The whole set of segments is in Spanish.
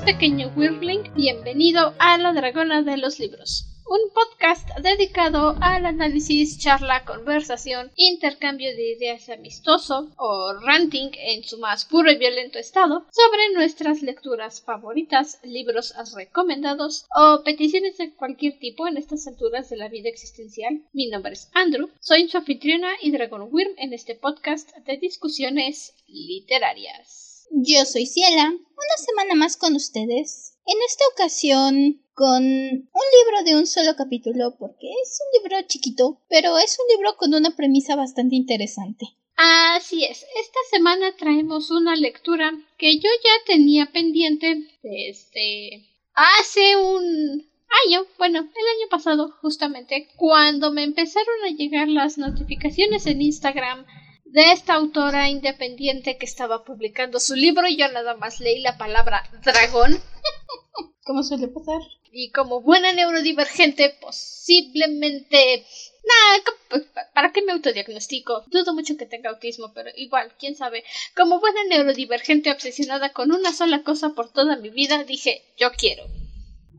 pequeño Wirbling? Bienvenido a La Dragona de los Libros, un podcast dedicado al análisis, charla, conversación, intercambio de ideas amistoso o ranting en su más puro y violento estado sobre nuestras lecturas favoritas, libros recomendados o peticiones de cualquier tipo en estas alturas de la vida existencial. Mi nombre es Andrew, soy su anfitriona y Dragon Wyrm en este podcast de discusiones literarias. Yo soy Ciela, una semana más con ustedes. En esta ocasión con un libro de un solo capítulo, porque es un libro chiquito, pero es un libro con una premisa bastante interesante. Así es, esta semana traemos una lectura que yo ya tenía pendiente desde hace un año, bueno, el año pasado justamente, cuando me empezaron a llegar las notificaciones en Instagram de esta autora independiente que estaba publicando su libro y yo nada más leí la palabra dragón. ¿Cómo suele pasar? Y como buena neurodivergente, posiblemente... Nah, ¿para qué me autodiagnostico? Dudo mucho que tenga autismo, pero igual, quién sabe. Como buena neurodivergente obsesionada con una sola cosa por toda mi vida, dije, yo quiero.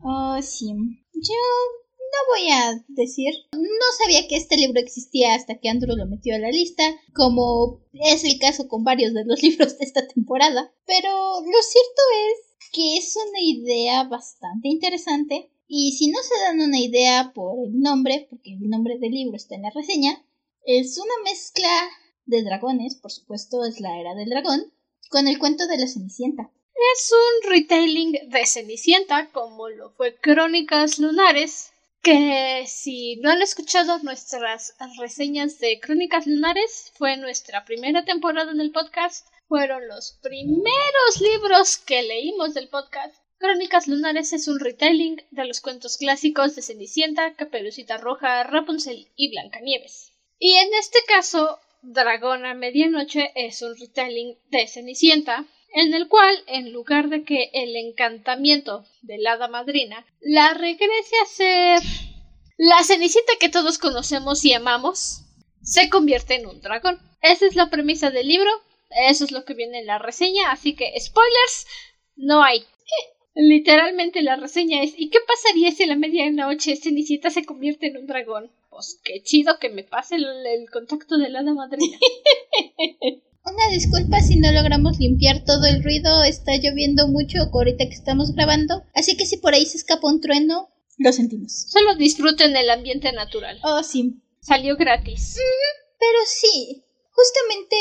Oh, sí. Yo voy a decir. No sabía que este libro existía hasta que Andrew lo metió a la lista, como es el caso con varios de los libros de esta temporada. Pero lo cierto es que es una idea bastante interesante. Y si no se dan una idea por el nombre, porque el nombre del libro está en la reseña, es una mezcla de dragones, por supuesto es la era del dragón, con el cuento de la Cenicienta. Es un retelling de Cenicienta, como lo fue Crónicas Lunares, que si no han escuchado nuestras reseñas de Crónicas Lunares, fue nuestra primera temporada en el podcast, fueron los primeros libros que leímos del podcast. Crónicas Lunares es un retelling de los cuentos clásicos de Cenicienta, Caperucita Roja, Rapunzel y Blancanieves. Y en este caso, Dragón a Medianoche es un retelling de Cenicienta, en el cual, en lugar de que el encantamiento de la hada madrina la regrese a ser la cenicienta que todos conocemos y amamos, se convierte en un dragón. Esa es la premisa del libro, eso es lo que viene en la reseña, así que spoilers no hay. Literalmente la reseña es ¿y qué pasaría si a la medianoche Cenicienta se convierte en un dragón? Pues qué chido que me pase el, el contacto de la hada madrina. Una disculpa si no logramos limpiar todo el ruido, está lloviendo mucho ahorita que estamos grabando, así que si por ahí se escapa un trueno, lo sentimos. Solo disfruten el ambiente natural. Oh, sí. Salió gratis. pero sí, justamente,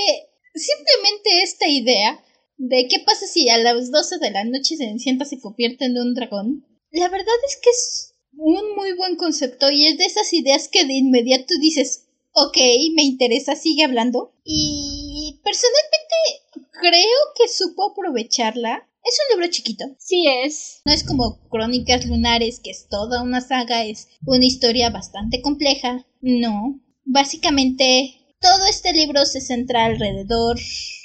simplemente esta idea de qué pasa si a las 12 de la noche Cenicienta se convierte en un dragón, la verdad es que es un muy buen concepto y es de esas ideas que de inmediato dices, ok, me interesa, sigue hablando. Y personalmente creo que supo aprovecharla. Es un libro chiquito. Sí es. No es como Crónicas Lunares, que es toda una saga, es una historia bastante compleja. No. Básicamente, todo este libro se centra alrededor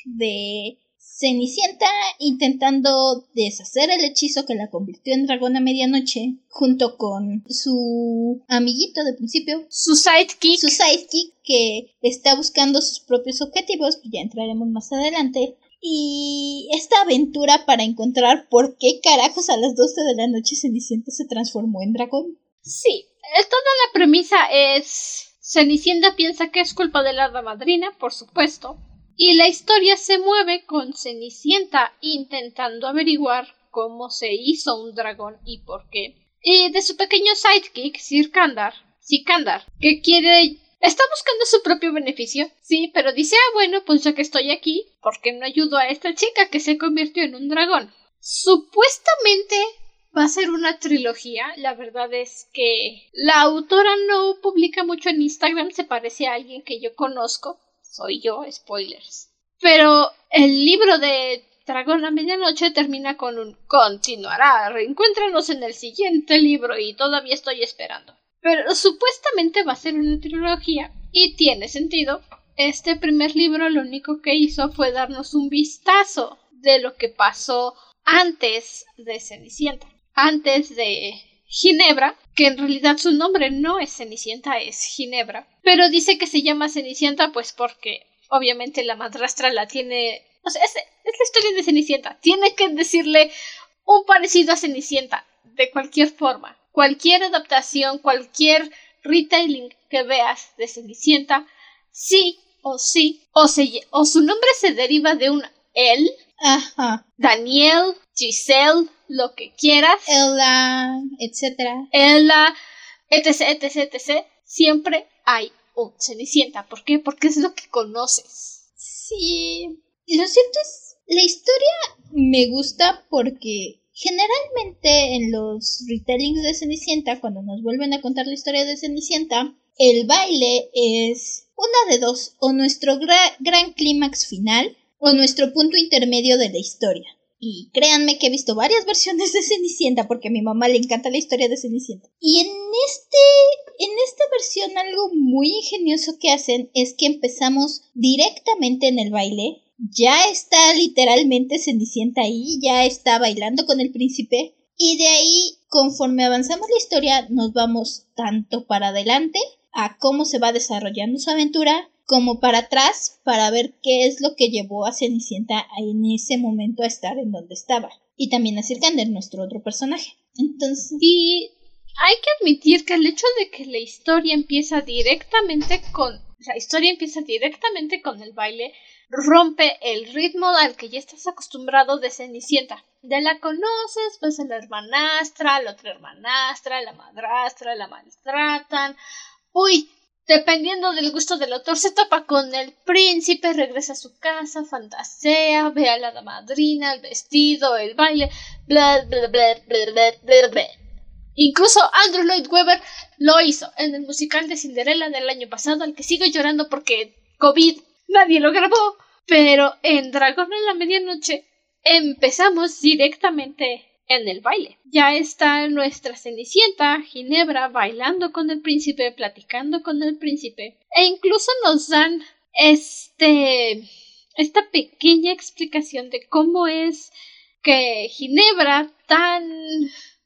de Cenicienta intentando deshacer el hechizo que la convirtió en dragón a medianoche, junto con su amiguito de principio, Su sidekick. su sidekick que está buscando sus propios objetivos, ya entraremos más adelante, y esta aventura para encontrar por qué carajos a las 12 de la noche Cenicienta se transformó en dragón. Sí, eh, toda la premisa es Cenicienta piensa que es culpa de la hada madrina, por supuesto, y la historia se mueve con Cenicienta intentando averiguar cómo se hizo un dragón y por qué. Y de su pequeño sidekick, Sir Kandar, Sikandar, que quiere Está buscando su propio beneficio, sí, pero dice, ah, bueno, pues ya que estoy aquí, ¿por qué no ayudo a esta chica que se convirtió en un dragón? Supuestamente va a ser una trilogía, la verdad es que la autora no publica mucho en Instagram, se parece a alguien que yo conozco, soy yo, spoilers. Pero el libro de Dragón a Medianoche termina con un continuará, reencuéntranos en el siguiente libro y todavía estoy esperando. Pero supuestamente va a ser una trilogía y tiene sentido. Este primer libro lo único que hizo fue darnos un vistazo de lo que pasó antes de Cenicienta, antes de Ginebra, que en realidad su nombre no es Cenicienta, es Ginebra, pero dice que se llama Cenicienta pues porque obviamente la madrastra la tiene... O sea, es, es la historia de Cenicienta. Tiene que decirle un parecido a Cenicienta, de cualquier forma. Cualquier adaptación, cualquier retailing que veas de Cenicienta, sí o sí, o, o su nombre se deriva de un él, Ajá. Daniel, Giselle, lo que quieras. Ella, etcétera. Ella, etc, etc, etc. Siempre hay un Cenicienta. ¿Por qué? Porque es lo que conoces. Sí. Lo cierto es, la historia me gusta porque generalmente en los retellings de Cenicienta, cuando nos vuelven a contar la historia de Cenicienta, el baile es una de dos, o nuestro gran clímax final, o nuestro punto intermedio de la historia. Y créanme que he visto varias versiones de Cenicienta porque a mi mamá le encanta la historia de Cenicienta. Y en este en esta versión algo muy ingenioso que hacen es que empezamos directamente en el baile. Ya está literalmente Cenicienta ahí, ya está bailando con el príncipe y de ahí conforme avanzamos la historia nos vamos tanto para adelante a cómo se va desarrollando su aventura como para atrás para ver qué es lo que llevó a Cenicienta en ese momento a estar en donde estaba. Y también a Sirkander, nuestro otro personaje. Entonces. Y hay que admitir que el hecho de que la historia empieza directamente con. La historia empieza directamente con el baile, rompe el ritmo al que ya estás acostumbrado de Cenicienta. Ya la conoces, pues la hermanastra, la otra hermanastra, la madrastra, la maltratan. Uy, Dependiendo del gusto del autor, se topa con el príncipe, regresa a su casa, fantasea, ve a la madrina, el vestido, el baile, bla bla bla Incluso Andrew Lloyd Webber lo hizo en el musical de Cinderella del año pasado, al que sigo llorando porque COVID nadie lo grabó. Pero en Dragón en la Medianoche empezamos directamente en el baile. Ya está nuestra Cenicienta, Ginebra, bailando con el príncipe, platicando con el príncipe, e incluso nos dan este esta pequeña explicación de cómo es que Ginebra, tan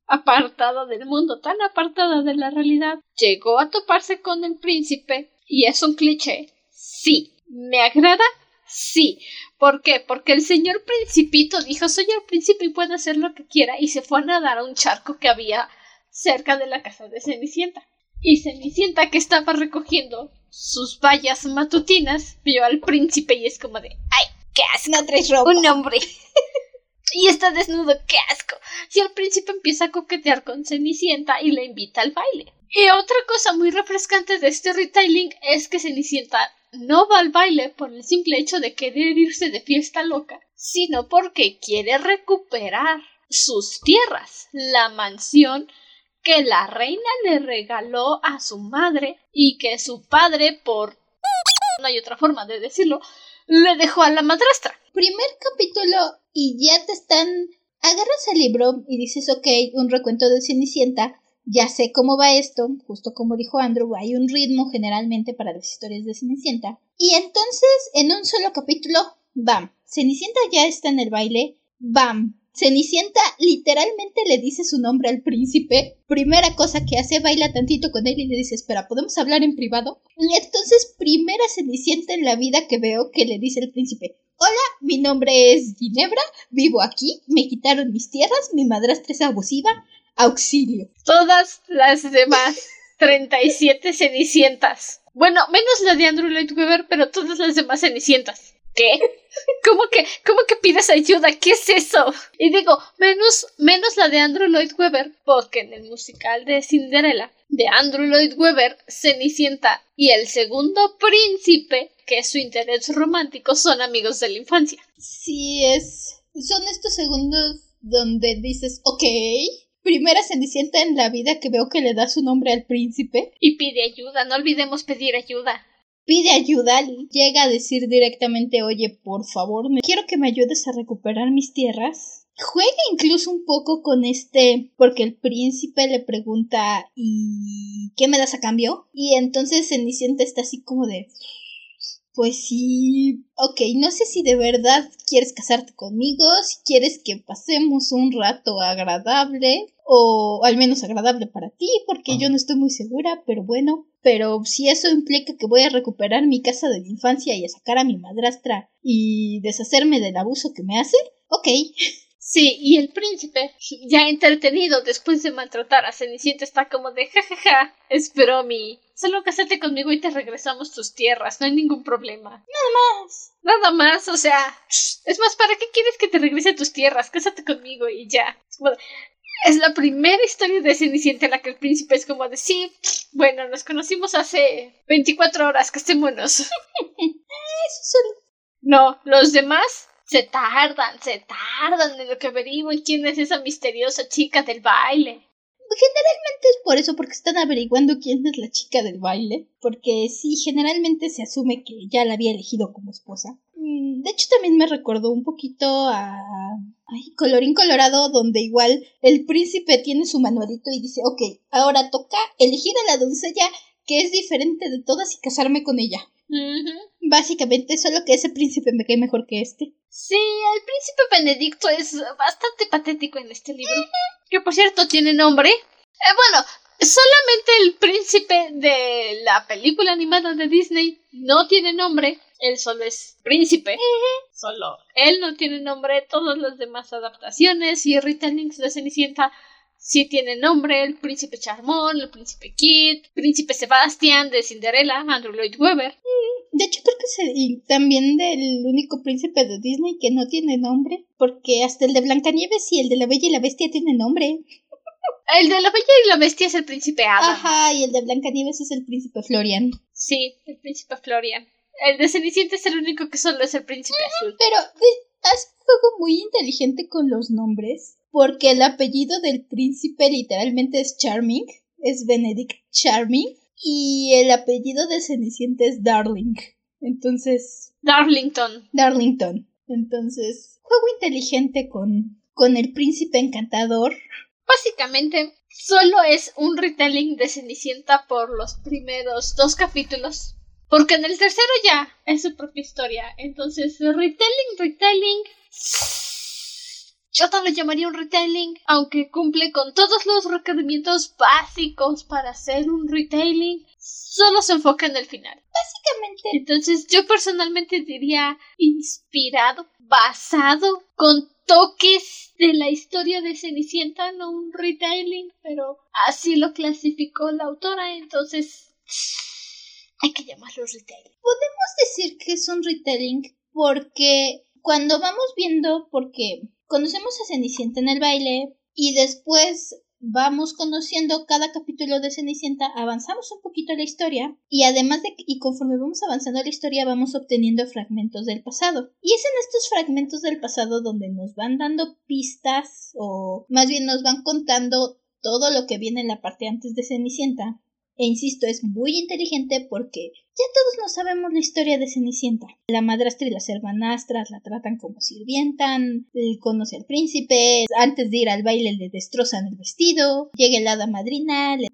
apartada del mundo, tan apartada de la realidad, llegó a toparse con el príncipe y es un cliché. Sí, me agrada, sí, ¿Por qué? Porque el señor principito dijo soy el príncipe y puedo hacer lo que quiera y se fue a nadar a un charco que había cerca de la casa de Cenicienta. Y Cenicienta que estaba recogiendo sus vallas matutinas vio al príncipe y es como de ¡ay! ¡Qué asco! Un hombre. y está desnudo, qué asco. Y el príncipe empieza a coquetear con Cenicienta y le invita al baile. Y otra cosa muy refrescante de este retailing es que Cenicienta no va al baile por el simple hecho de querer irse de fiesta loca, sino porque quiere recuperar sus tierras, la mansión que la reina le regaló a su madre y que su padre, por no hay otra forma de decirlo, le dejó a la madrastra. Primer capítulo y ya te están... Agarras el libro y dices, ok, un recuento de Cenicienta, ya sé cómo va esto, justo como dijo Andrew, hay un ritmo generalmente para las historias de Cenicienta. Y entonces, en un solo capítulo, ¡bam! Cenicienta ya está en el baile, ¡bam! Cenicienta literalmente le dice su nombre al príncipe. Primera cosa que hace, baila tantito con él y le dice, espera, ¿podemos hablar en privado? Y entonces, primera Cenicienta en la vida que veo que le dice el príncipe, Hola, mi nombre es Ginebra, vivo aquí, me quitaron mis tierras, mi madrastra es abusiva, Auxilio. Todas las demás 37 cenicientas. Bueno, menos la de Andrew Lloyd Webber, pero todas las demás cenicientas. ¿Qué? ¿Cómo que, cómo que pides ayuda? ¿Qué es eso? Y digo, menos, menos la de Andrew Lloyd Webber, porque en el musical de Cinderella, de Andrew Lloyd Webber, Cenicienta y el segundo príncipe, que es su interés romántico, son amigos de la infancia. Sí, es. Son estos segundos donde dices, ok, primera cenicienta en la vida que veo que le da su nombre al príncipe. Y pide ayuda, no olvidemos pedir ayuda. Pide ayuda, llega a decir directamente, oye, por favor, quiero que me ayudes a recuperar mis tierras. Juega incluso un poco con este, porque el príncipe le pregunta, ¿y qué me das a cambio? Y entonces Cenicienta está así como de, pues sí, ok, no sé si de verdad quieres casarte conmigo, si quieres que pasemos un rato agradable, o al menos agradable para ti, porque yo no estoy muy segura, pero bueno, pero si eso implica que voy a recuperar mi casa de mi infancia y a sacar a mi madrastra y deshacerme del abuso que me hace, ok. Sí, y el príncipe, ya entretenido después de maltratar a Cenicienta, está como de jajaja, espero mi. Solo cásate conmigo y te regresamos tus tierras, no hay ningún problema. Nada más. Nada más, o sea, es más, ¿para qué quieres que te regrese tus tierras? Cásate conmigo y ya. Es, la primera historia de Cenicienta en la que el príncipe es como de sí, bueno, nos conocimos hace 24 horas. Eso solo. No, los demás se tardan, se tardan en lo que averiguan quién es esa misteriosa chica del baile. Generalmente es por eso, porque están averiguando quién es la chica del baile. Porque sí, generalmente se asume que ya la había elegido como esposa. Mm, de hecho, también me recordó un poquito a. Ay, Colorín Colorado, donde igual el príncipe tiene su manualito y dice: Ok, ahora toca elegir a la doncella que es diferente de todas y casarme con ella. Básicamente, solo que ese príncipe me cae mejor que este. Sí, el príncipe Benedicto es bastante patético en este libro. Que por cierto tiene nombre. Eh, bueno, solamente el príncipe de la película animada de Disney no tiene nombre. Él solo es príncipe. Solo él no tiene nombre. Todas las demás adaptaciones y retellings de Cenicienta sí tienen nombre. El príncipe Charmón, el príncipe Kid, príncipe Sebastián de Cinderella, Andrew Lloyd Webber. De hecho, creo que es el, también del único príncipe de Disney que no tiene nombre, porque hasta el de Blancanieves y el de la Bella y la Bestia tiene nombre. El de la Bella y la Bestia es el príncipe Adam. Ajá, y el de Blancanieves es el príncipe Florian. Sí, el príncipe Florian. El de Cenicienta es el único que solo es el príncipe azul. Pero has un juego muy inteligente con los nombres, porque el apellido del príncipe literalmente es Charming, es Benedict Charming, y el apellido de Cenicienta es Darling. Entonces. Darlington. Darlington. Entonces, juego inteligente con, con el príncipe encantador. Básicamente, solo es un retelling de Cenicienta por los primeros dos capítulos. Porque en el tercero ya es su propia historia. Entonces, retelling, retelling. Yo no lo llamaría un retailing, aunque cumple con todos los requerimientos básicos para hacer un retailing. Solo se enfoca en el final. Básicamente. Entonces yo personalmente diría inspirado, basado, con toques de la historia de Cenicienta, no un retailing, pero así lo clasificó la autora, entonces hay que llamarlo retailing. Podemos decir que es un retailing porque cuando vamos viendo, porque conocemos a Cenicienta en el baile y después vamos conociendo cada capítulo de Cenicienta, avanzamos un poquito la historia y además de y conforme vamos avanzando la historia vamos obteniendo fragmentos del pasado. Y es en estos fragmentos del pasado donde nos van dando pistas o más bien nos van contando todo lo que viene en la parte antes de Cenicienta e insisto, es muy inteligente porque ya todos no sabemos la historia de Cenicienta. La madrastra y las hermanastras la tratan como sirvientan, conoce al príncipe, antes de ir al baile le destrozan el vestido, llega el hada madrina, le,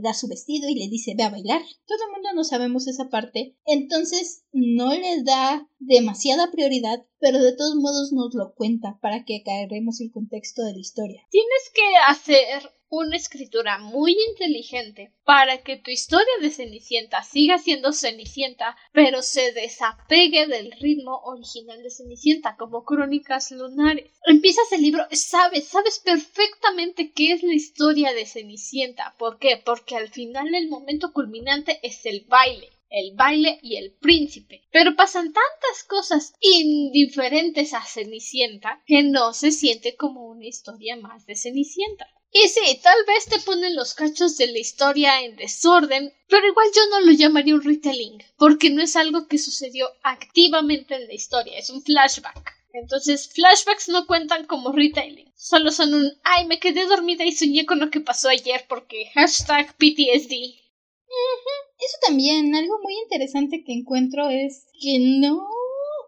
da su vestido y le dice ve a bailar. Todo el mundo no sabemos esa parte, entonces no le da demasiada prioridad, pero de todos modos nos lo cuenta para que agarremos el contexto de la historia. Tienes que hacer una escritura muy inteligente para que tu historia de Cenicienta siga siendo Cenicienta, pero se desapegue del ritmo original de Cenicienta, como Crónicas Lunares. Empiezas el libro, sabes, sabes perfectamente qué es la historia de Cenicienta. ¿Por qué? Porque al final el momento culminante es el baile el baile y el príncipe. Pero pasan tantas cosas indiferentes a Cenicienta que no se siente como una historia más de Cenicienta. Y sí, tal vez te ponen los cachos de la historia en desorden, pero igual yo no lo llamaría un retelling, porque no es algo que sucedió activamente en la historia, es un flashback. Entonces, flashbacks no cuentan como retelling, solo son un ay, me quedé dormida y soñé con lo que pasó ayer porque hashtag PTSD. Eso también, algo muy interesante que encuentro es que no,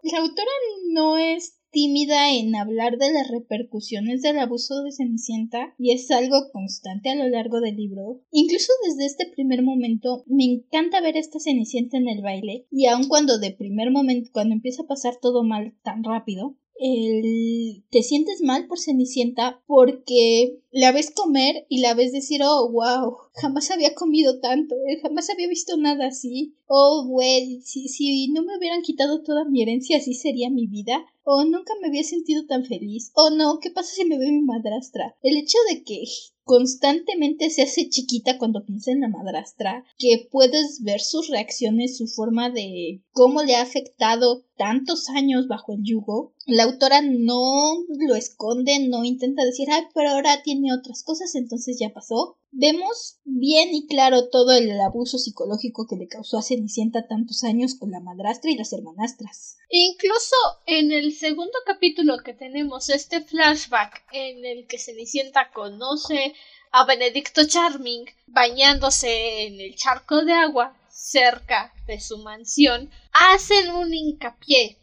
la autora no es tímida en hablar de las repercusiones del abuso de Cenicienta y es algo constante a lo largo del libro. Incluso desde este primer momento me encanta ver a esta Cenicienta en el baile y aun cuando de primer momento cuando empieza a pasar todo mal tan rápido, el te sientes mal por Cenicienta porque la ves comer y la ves decir, oh, wow, jamás había comido tanto, eh, jamás había visto nada así. Oh, well, si, si no me hubieran quitado toda mi herencia, así sería mi vida. O nunca me había sentido tan feliz. O no, ¿qué pasa si me ve mi madrastra? El hecho de que constantemente se hace chiquita cuando piensa en la madrastra, que puedes ver sus reacciones, su forma de cómo le ha afectado tantos años bajo el yugo. La autora no lo esconde, no intenta decir, ay, pero ahora tiene otras cosas, entonces ya pasó. Vemos bien y claro todo el abuso psicológico que le causó a Cenicienta tantos años con la madrastra y las hermanastras. Incluso en el segundo capítulo que tenemos este flashback en el que Cenicienta conoce a Benedicto Charming bañándose en el charco de agua cerca de su mansión, hacen un hincapié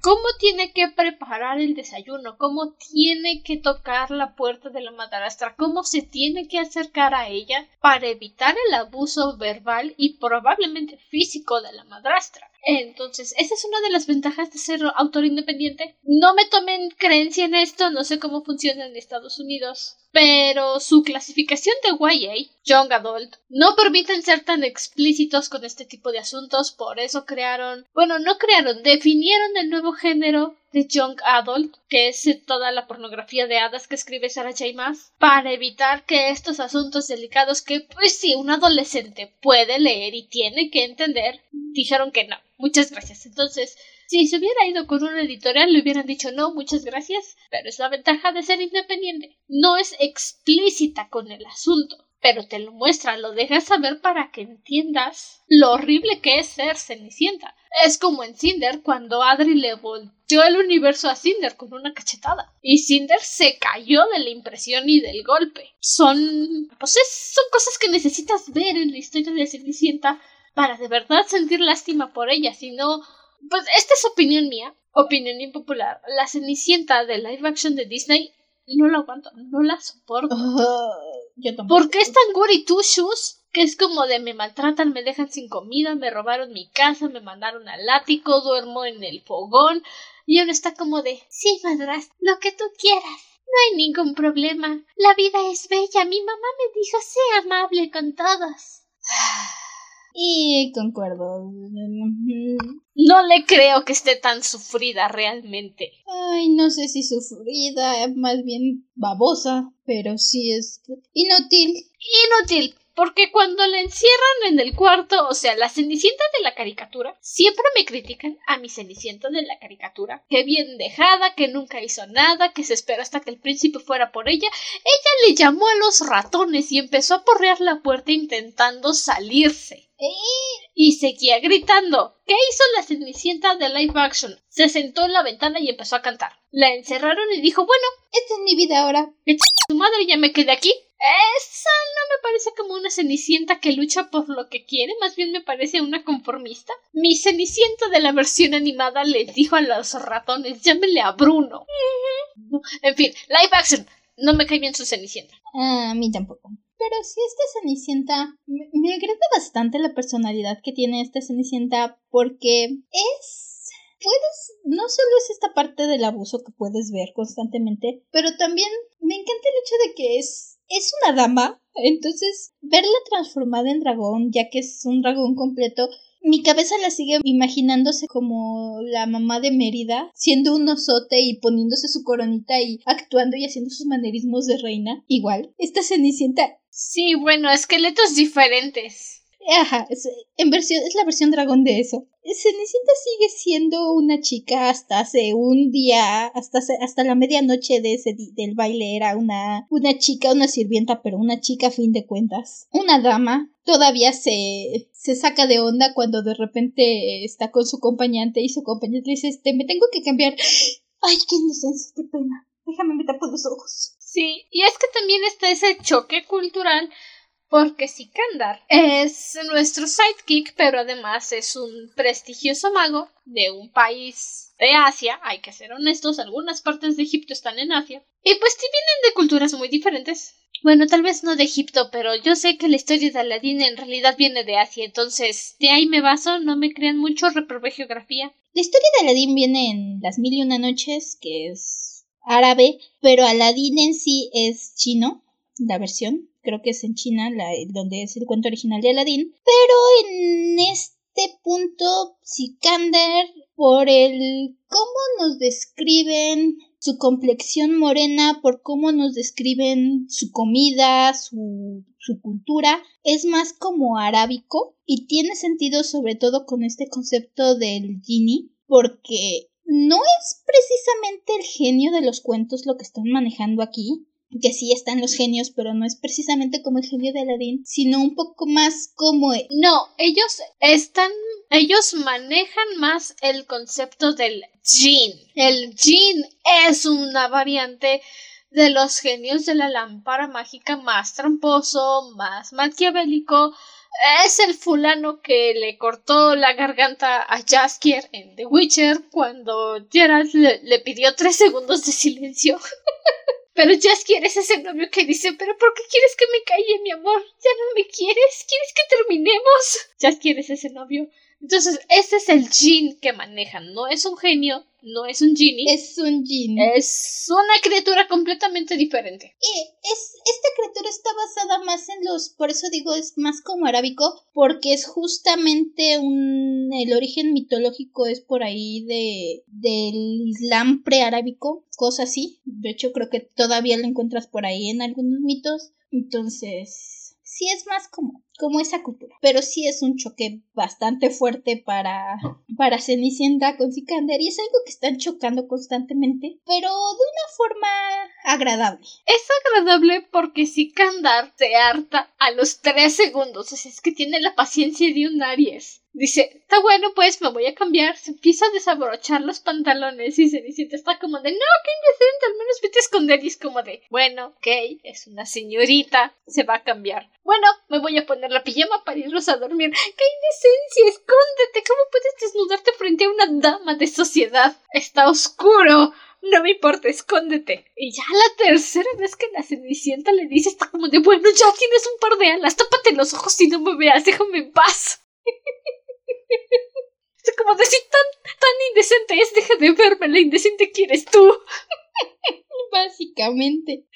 cómo tiene que preparar el desayuno, cómo tiene que tocar la puerta de la madrastra, cómo se tiene que acercar a ella para evitar el abuso verbal y probablemente físico de la madrastra. Entonces, esa es una de las ventajas de ser autor independiente. No me tomen creencia en esto, no sé cómo funciona en Estados Unidos, pero su clasificación de YA, Young Adult, no permiten ser tan explícitos con este tipo de asuntos, por eso crearon, bueno, no crearon, definieron el nuevo género de Young Adult, que es toda la pornografía de hadas que escribe Sarah J. Maas, para evitar que estos asuntos delicados que, pues sí, un adolescente puede leer y tiene que entender, dijeron que no. Muchas gracias. Entonces, si se hubiera ido con una editorial, le hubieran dicho no, muchas gracias, pero es la ventaja de ser independiente. No es explícita con el asunto, pero te lo muestra, lo deja saber para que entiendas lo horrible que es ser Cenicienta. Es como en Cinder cuando Adri le volteó el universo a Cinder con una cachetada. Y Cinder se cayó de la impresión y del golpe. Son. pues son cosas que necesitas ver en la historia de Cenicienta para de verdad sentir lástima por ella, sino pues esta es opinión mía, opinión impopular. La Cenicienta de live action de Disney no la aguanto, no la soporto. yo tampoco. ¿Por qué es tan gory two shoes? Que es como de me maltratan, me dejan sin comida, me robaron mi casa, me mandaron al ático, duermo en el fogón. Y ahora está como de sí, madras, lo que tú quieras. No hay ningún problema. La vida es bella. Mi mamá me dijo sé amable con todos. Y concuerdo. No le creo que esté tan sufrida realmente. Ay, no sé si sufrida, más bien babosa, pero sí es inútil. Inútil, porque cuando la encierran en el cuarto, o sea, la cenicienta de la caricatura, siempre me critican a mi cenicienta de la caricatura, que bien dejada, que nunca hizo nada, que se esperó hasta que el príncipe fuera por ella. Ella le llamó a los ratones y empezó a porrear la puerta intentando salirse. Y seguía gritando. ¿Qué hizo la cenicienta de live action? Se sentó en la ventana y empezó a cantar. La encerraron y dijo, bueno, esta es mi vida ahora. Tu madre ya me quedé aquí. Esa no me parece como una cenicienta que lucha por lo que quiere, más bien me parece una conformista. Mi cenicienta de la versión animada les dijo a los ratones, llámele a Bruno. En fin, live action. No me cae bien su cenicienta. a mí tampoco. Pero sí, esta Cenicienta me, me agrada bastante la personalidad que tiene esta Cenicienta porque es puedes, no solo es esta parte del abuso que puedes ver constantemente, pero también me encanta el hecho de que es, es una dama, entonces verla transformada en dragón, ya que es un dragón completo, mi cabeza la sigue imaginándose como la mamá de Mérida, siendo un osote y poniéndose su coronita y actuando y haciendo sus manerismos de reina. Igual, esta Cenicienta Sí, bueno, esqueletos diferentes. Ajá, es, en versión, es la versión dragón de eso. Cenicienta sigue siendo una chica hasta hace un día, hasta, hasta la medianoche de ese del baile era una, una chica, una sirvienta, pero una chica a fin de cuentas. Una dama todavía se, se saca de onda cuando de repente está con su acompañante y su acompañante le dice, este, me tengo que cambiar. Ay, qué inocencia, qué pena. Déjame me tapo los ojos. Sí, y es que también está ese choque cultural porque Sikandar es nuestro sidekick, pero además es un prestigioso mago de un país de Asia, hay que ser honestos, algunas partes de Egipto están en Asia, y pues vienen de culturas muy diferentes. Bueno, tal vez no de Egipto, pero yo sé que la historia de Aladdin en realidad viene de Asia, entonces de ahí me baso, no me crean mucho, reprobé geografía. La historia de Aladdin viene en Las Mil y Una Noches, que es árabe, pero Aladdin en sí es chino, la versión. Creo que es en China, la, donde es el cuento original de Aladdin. Pero en este punto, Sikander, por el cómo nos describen su complexión morena, por cómo nos describen su comida, su, su cultura, es más como arábico y tiene sentido sobre todo con este concepto del genie, porque no es precisamente el genio de los cuentos lo que están manejando aquí, que sí están los genios, pero no es precisamente como el genio de Aladdin, sino un poco más como... No, ellos están... Ellos manejan más el concepto del jin. El jin es una variante de los genios de la lámpara mágica más tramposo, más maquiavélico. Es el fulano que le cortó la garganta a Jaskier en The Witcher cuando Geralt le, le pidió tres segundos de silencio. Pero Jaskier es ese novio que dice, pero ¿por qué quieres que me calle, mi amor? ¿Ya no me quieres? ¿Quieres que terminemos? Jaskier es ese novio. Entonces, ese es el Jin que manejan. No es un genio, no es un genie. Es un Jin. Es una criatura completamente diferente. Y es, esta criatura está basada más en los, por eso digo, es más como arábico, porque es justamente un, el origen mitológico es por ahí de, del Islam prearábico, cosa así. De hecho, creo que todavía lo encuentras por ahí en algunos mitos. Entonces, sí es más como como esa cultura. Pero sí es un choque bastante fuerte para, para Cenicienta con Sikander y es algo que están chocando constantemente, pero de una forma agradable. Es agradable porque Sikander se harta a los tres segundos, o sea, es que tiene la paciencia de un Aries. Dice, está bueno, pues me voy a cambiar. Se empieza a desabrochar los pantalones y Cenicienta está como de, no, qué indecente, al menos vete a esconder. Y es como de, bueno, ok, es una señorita, se va a cambiar. Bueno, me voy a poner la pijama para irnos a dormir. ¡Qué indecencia! ¡Escóndete! ¿Cómo puedes desnudarte frente a una dama de sociedad? Está oscuro. No me importa, escóndete. Y ya la tercera vez que la cenicienta le dice está como de bueno, ya tienes un par de alas, tápate los ojos y no me veas, déjame en paz. Es como decir tan, tan indecente es, deja de verme, la indecente quieres tú. Básicamente.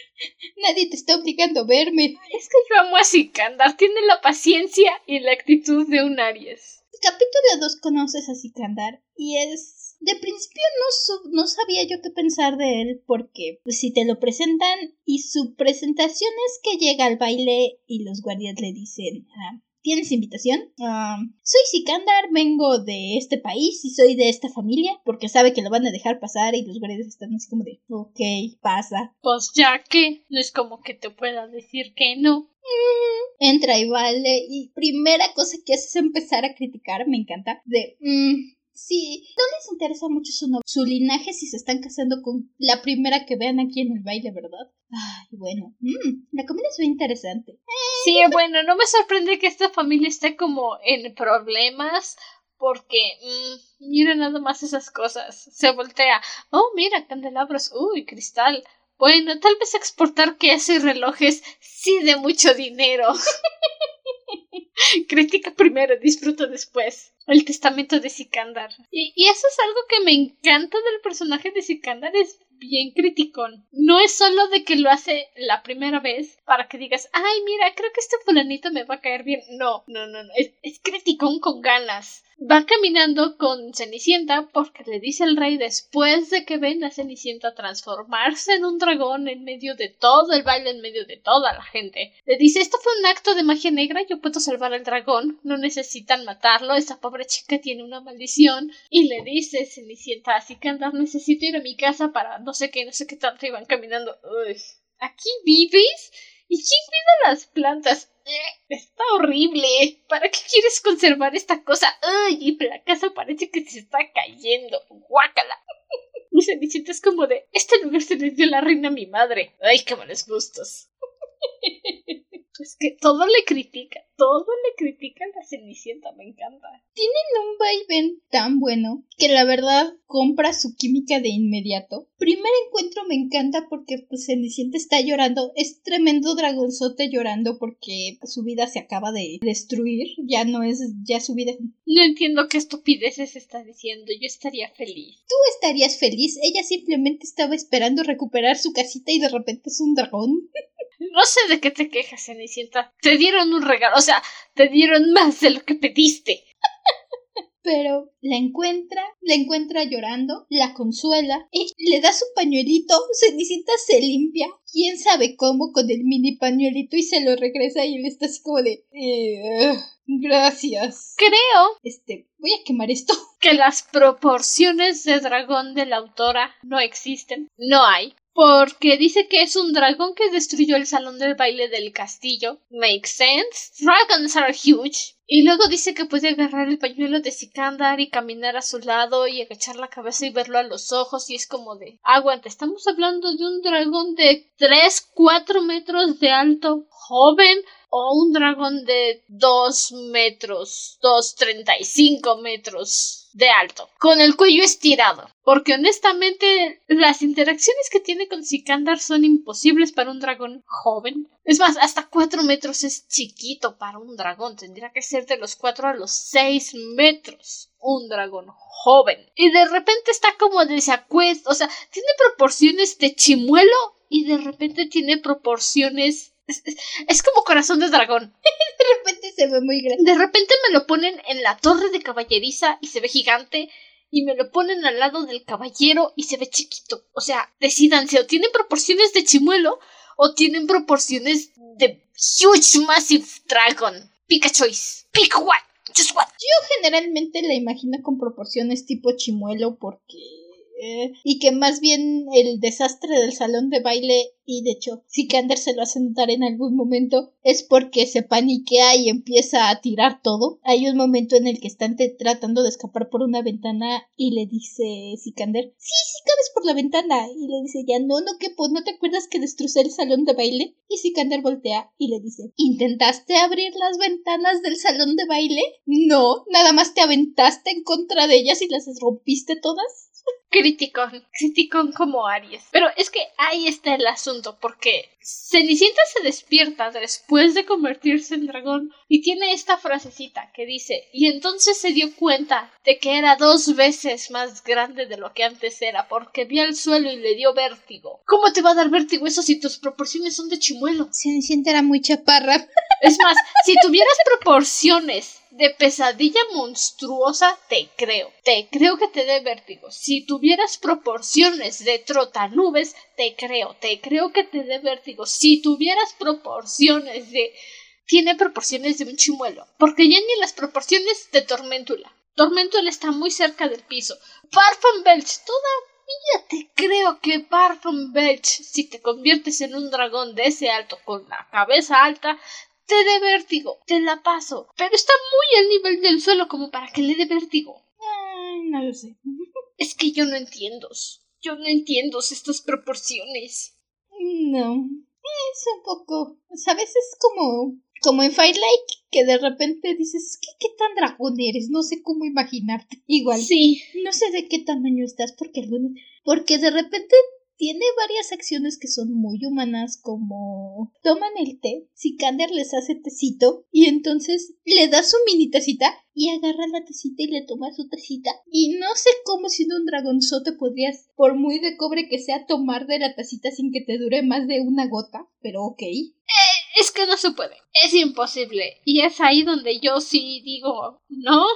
Nadie te está obligando a verme. Es que yo amo a Sikandar. Tiene la paciencia y la actitud de un Aries. Capítulo 2 conoces a Sikandar y es... De principio no, no sabía yo qué pensar de él porque pues, si te lo presentan y su presentación es que llega al baile y los guardias le dicen... Ah, ¿Tienes invitación? Ah, soy Sikandar, vengo de este país y soy de esta familia, porque sabe que lo van a dejar pasar y los guardias están así como de, ok, pasa. Pues ya que, no es como que te pueda decir que no. Mm, entra y vale, y primera cosa que haces es empezar a criticar, me encanta, de, mm, Sí, no les interesa mucho su, su linaje si se están casando con la primera que vean aquí en el baile, ¿verdad? Ay, bueno, mmm, la comida es muy interesante. sí, bueno, no me sorprende que esta familia esté como en problemas porque mmm, mira nada más esas cosas. Se voltea. Oh, mira, candelabros. Uy, cristal. Bueno, tal vez exportar queso y relojes sí de mucho dinero. Critica primero, disfruta después. El testamento de Sikandar. Y, eso es algo que me encanta del personaje de Sikandar, es bien criticón. No es solo de que lo hace la primera vez para que digas, ay, mira, creo que este fulanito me va a caer bien. No, no, no, no. Es, es criticón con ganas. Va caminando con Cenicienta porque le dice al rey después de que ven a Cenicienta transformarse en un dragón en medio de todo el baile, en medio de toda la gente. Le dice, esto fue un acto de magia negra, yo puedo salvar al dragón, no necesitan matarlo, esa pobre chica tiene una maldición. Y le dice Cenicienta, así que andar, necesito ir a mi casa para no sé qué, no sé qué tanto, iban caminando. Uy, ¿Aquí vives? ¿Y quién cuida las plantas? Está horrible. ¿Para qué quieres conservar esta cosa? ¡Ay! La casa parece que se está cayendo. ¡Guácala! Y Cenicienta es como de, este lugar se le dio la reina a mi madre. ¡Ay, qué malos gustos! Es que todo le critica, todo le critica a la Cenicienta, me encanta. Tienen un vaivén tan bueno que la verdad compra su química de inmediato. Primer encuentro me encanta porque pues Cenicienta está llorando, es tremendo dragonzote llorando porque su vida se acaba de destruir, ya no es ya su vida. No entiendo qué estupideces está diciendo, yo estaría feliz. Tú estarías feliz, ella simplemente estaba esperando recuperar su casita y de repente es un dragón. No sé de qué te quejas, Cenicienta. Te dieron un regalo, o sea, te dieron más de lo que pediste. Pero la encuentra, la encuentra llorando, la consuela, y le da su pañuelito, Cenicienta se limpia, quién sabe cómo con el mini pañuelito y se lo regresa y él está así como de... Eh, gracias. Creo Este, voy a quemar esto. que las proporciones de dragón de la autora no existen. No hay. Porque dice que es un dragón que destruyó el salón del baile del castillo. Makes sense. Dragons are huge. Y luego dice que puede agarrar el pañuelo de Sikandar y caminar a su lado y agachar la cabeza y verlo a los ojos. Y es como de aguanta, estamos hablando de un dragón de 3, 4 metros de alto, joven, o un dragón de 2 metros, 2,35 metros de alto, con el cuello estirado. Porque honestamente las interacciones que tiene con Sikandar son imposibles para un dragón joven. Es más, hasta 4 metros es chiquito para un dragón. Tendría que ser de los 4 a los 6 metros. Un dragón joven. Y de repente está como desacuesto. O sea, tiene proporciones de chimuelo y de repente tiene proporciones es, como corazón de dragón. De repente se ve muy grande. De repente me lo ponen en la torre de caballeriza y se ve gigante. Y me lo ponen al lado del caballero y se ve chiquito. O sea, decidanse, o tienen proporciones de chimuelo o tienen proporciones de huge massive dragon. Pick a choice. Pick. Just one. Yo generalmente la imagino con proporciones tipo chimuelo porque eh, y que más bien el desastre del salón de baile y de hecho Sikander se lo hace notar en algún momento es porque se paniquea y empieza a tirar todo. Hay un momento en el que están tratando de escapar por una ventana y le dice Sikander, sí, sí cabes por la ventana. Y le dice ya, no, no que pues no te acuerdas que destrucé el salón de baile. Y Sikander voltea y le dice, ¿intentaste abrir las ventanas del salón de baile? No, nada más te aventaste en contra de ellas y las rompiste todas. Criticón, criticón como Aries. Pero es que ahí está el asunto, porque Cenicienta se despierta después de convertirse en dragón y tiene esta frasecita que dice, y entonces se dio cuenta de que era dos veces más grande de lo que antes era, porque vio el suelo y le dio vértigo. ¿Cómo te va a dar vértigo eso si tus proporciones son de chimuelo? Cenicienta era muy chaparra. Es más, si tuvieras proporciones de pesadilla monstruosa, te creo. Te creo que te dé vértigo. Si tuvieras proporciones de trotanubes, te creo. Te creo que te dé vértigo. Si tuvieras proporciones de... Tiene proporciones de un chimuelo. Porque ya ni las proporciones de Tormentula. Tormentula está muy cerca del piso. Parfum Belch, todavía te creo que Parfum Belch, si te conviertes en un dragón de ese alto con la cabeza alta, te dé vértigo, te la paso. Pero está muy al nivel del suelo como para que le dé vértigo. Ay, no lo sé. Es que yo no entiendo. Yo no entiendo estas proporciones. No. Es un poco. ¿Sabes? Es como. Como en Firelight, que de repente dices, ¿qué, ¿qué tan dragón eres? No sé cómo imaginarte. Igual. Sí. No sé de qué tamaño estás, porque algunos. Porque de repente tiene varias acciones que son muy humanas como toman el té, Sikander les hace tecito y entonces le da su mini tacita y agarra la tacita y le toma su tacita y no sé cómo siendo un dragonzote podrías, por muy de cobre que sea, tomar de la tacita sin que te dure más de una gota, pero ok. Eh, es que no se puede, es imposible y es ahí donde yo sí digo, ¿no?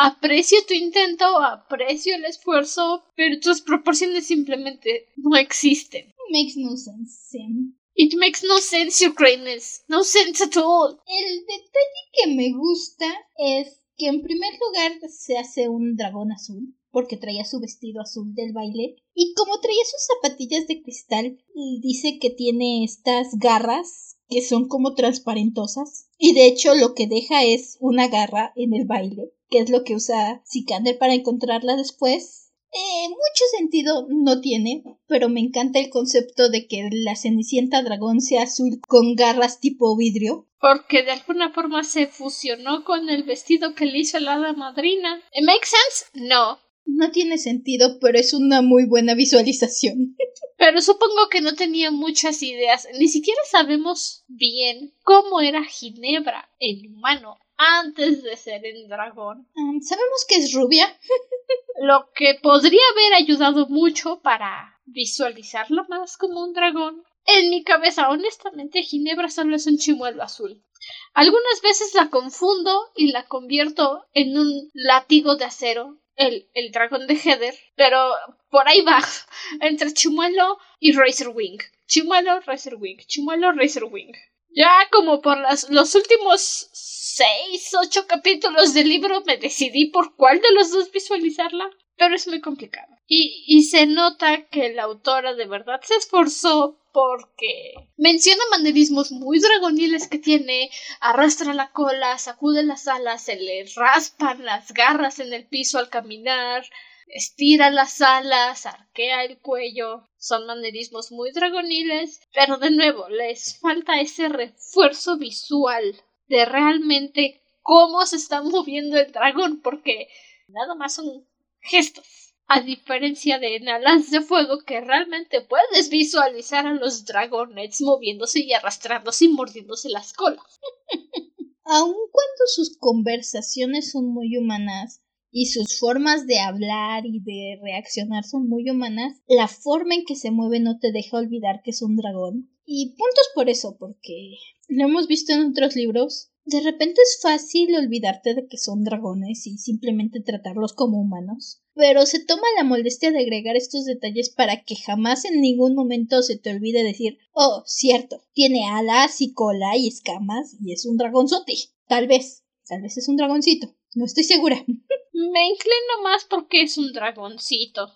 Aprecio tu intento, aprecio el esfuerzo, pero tus proporciones simplemente no existen. Makes no sense, Sam. It makes no sense, greatness. No sense at all. El detalle que me gusta es que en primer lugar se hace un dragón azul, porque traía su vestido azul del baile, y como traía sus zapatillas de cristal, dice que tiene estas garras que son como transparentosas, y de hecho lo que deja es una garra en el baile que es lo que usa Sikander para encontrarla después. Eh, mucho sentido no tiene, pero me encanta el concepto de que la Cenicienta dragón sea azul con garras tipo vidrio. Porque de alguna forma se fusionó con el vestido que le hizo la hada madrina. ¿It makes sense? No. No tiene sentido, pero es una muy buena visualización. Pero supongo que no tenía muchas ideas. Ni siquiera sabemos bien cómo era Ginebra, el humano, antes de ser el dragón. Um, Sabemos que es rubia. Lo que podría haber ayudado mucho para visualizarla más como un dragón. En mi cabeza, honestamente, Ginebra solo es un chimuelo azul. Algunas veces la confundo y la convierto en un látigo de acero, el, el dragón de Heather, pero por ahí va, entre Chimuelo y Razorwing. Chimuelo, Razorwing, Chimuelo, Razorwing. Ya como por las, los últimos seis, ocho capítulos del libro me decidí por cuál de los dos visualizarla, pero es muy complicado. Y, y se nota que la autora de verdad se esforzó porque menciona manerismos muy dragoniles que tiene, arrastra la cola, sacude las alas, se le raspan las garras en el piso al caminar, estira las alas, arquea el cuello. Son manerismos muy dragoniles, pero de nuevo les falta ese refuerzo visual de realmente cómo se está moviendo el dragón, porque nada más son gestos. A diferencia de en Alas de Fuego, que realmente puedes visualizar a los dragonets moviéndose y arrastrándose y mordiéndose las colas. Aun cuando sus conversaciones son muy humanas y sus formas de hablar y de reaccionar son muy humanas, la forma en que se mueve no te deja olvidar que es un dragón. Y puntos por eso, porque lo hemos visto en otros libros. De repente es fácil olvidarte de que son dragones y simplemente tratarlos como humanos. Pero se toma la molestia de agregar estos detalles para que jamás en ningún momento se te olvide decir, oh, cierto, tiene alas y cola y escamas y es un dragonzote. Tal vez, tal vez es un dragoncito. No estoy segura. Me inclino más porque es un dragoncito.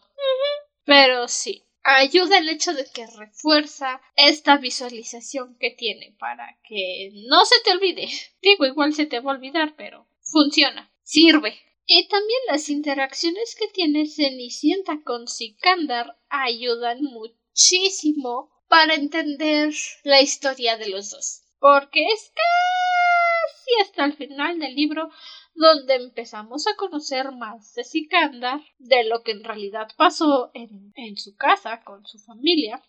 Pero sí, ayuda el hecho de que refuerza esta visualización que tiene para que no se te olvide. Digo, igual se te va a olvidar, pero funciona, sirve. Y también las interacciones que tiene Cenicienta con Sikandar ayudan muchísimo para entender la historia de los dos. Porque es casi hasta el final del libro donde empezamos a conocer más de Sikandar, de lo que en realidad pasó en, en su casa con su familia.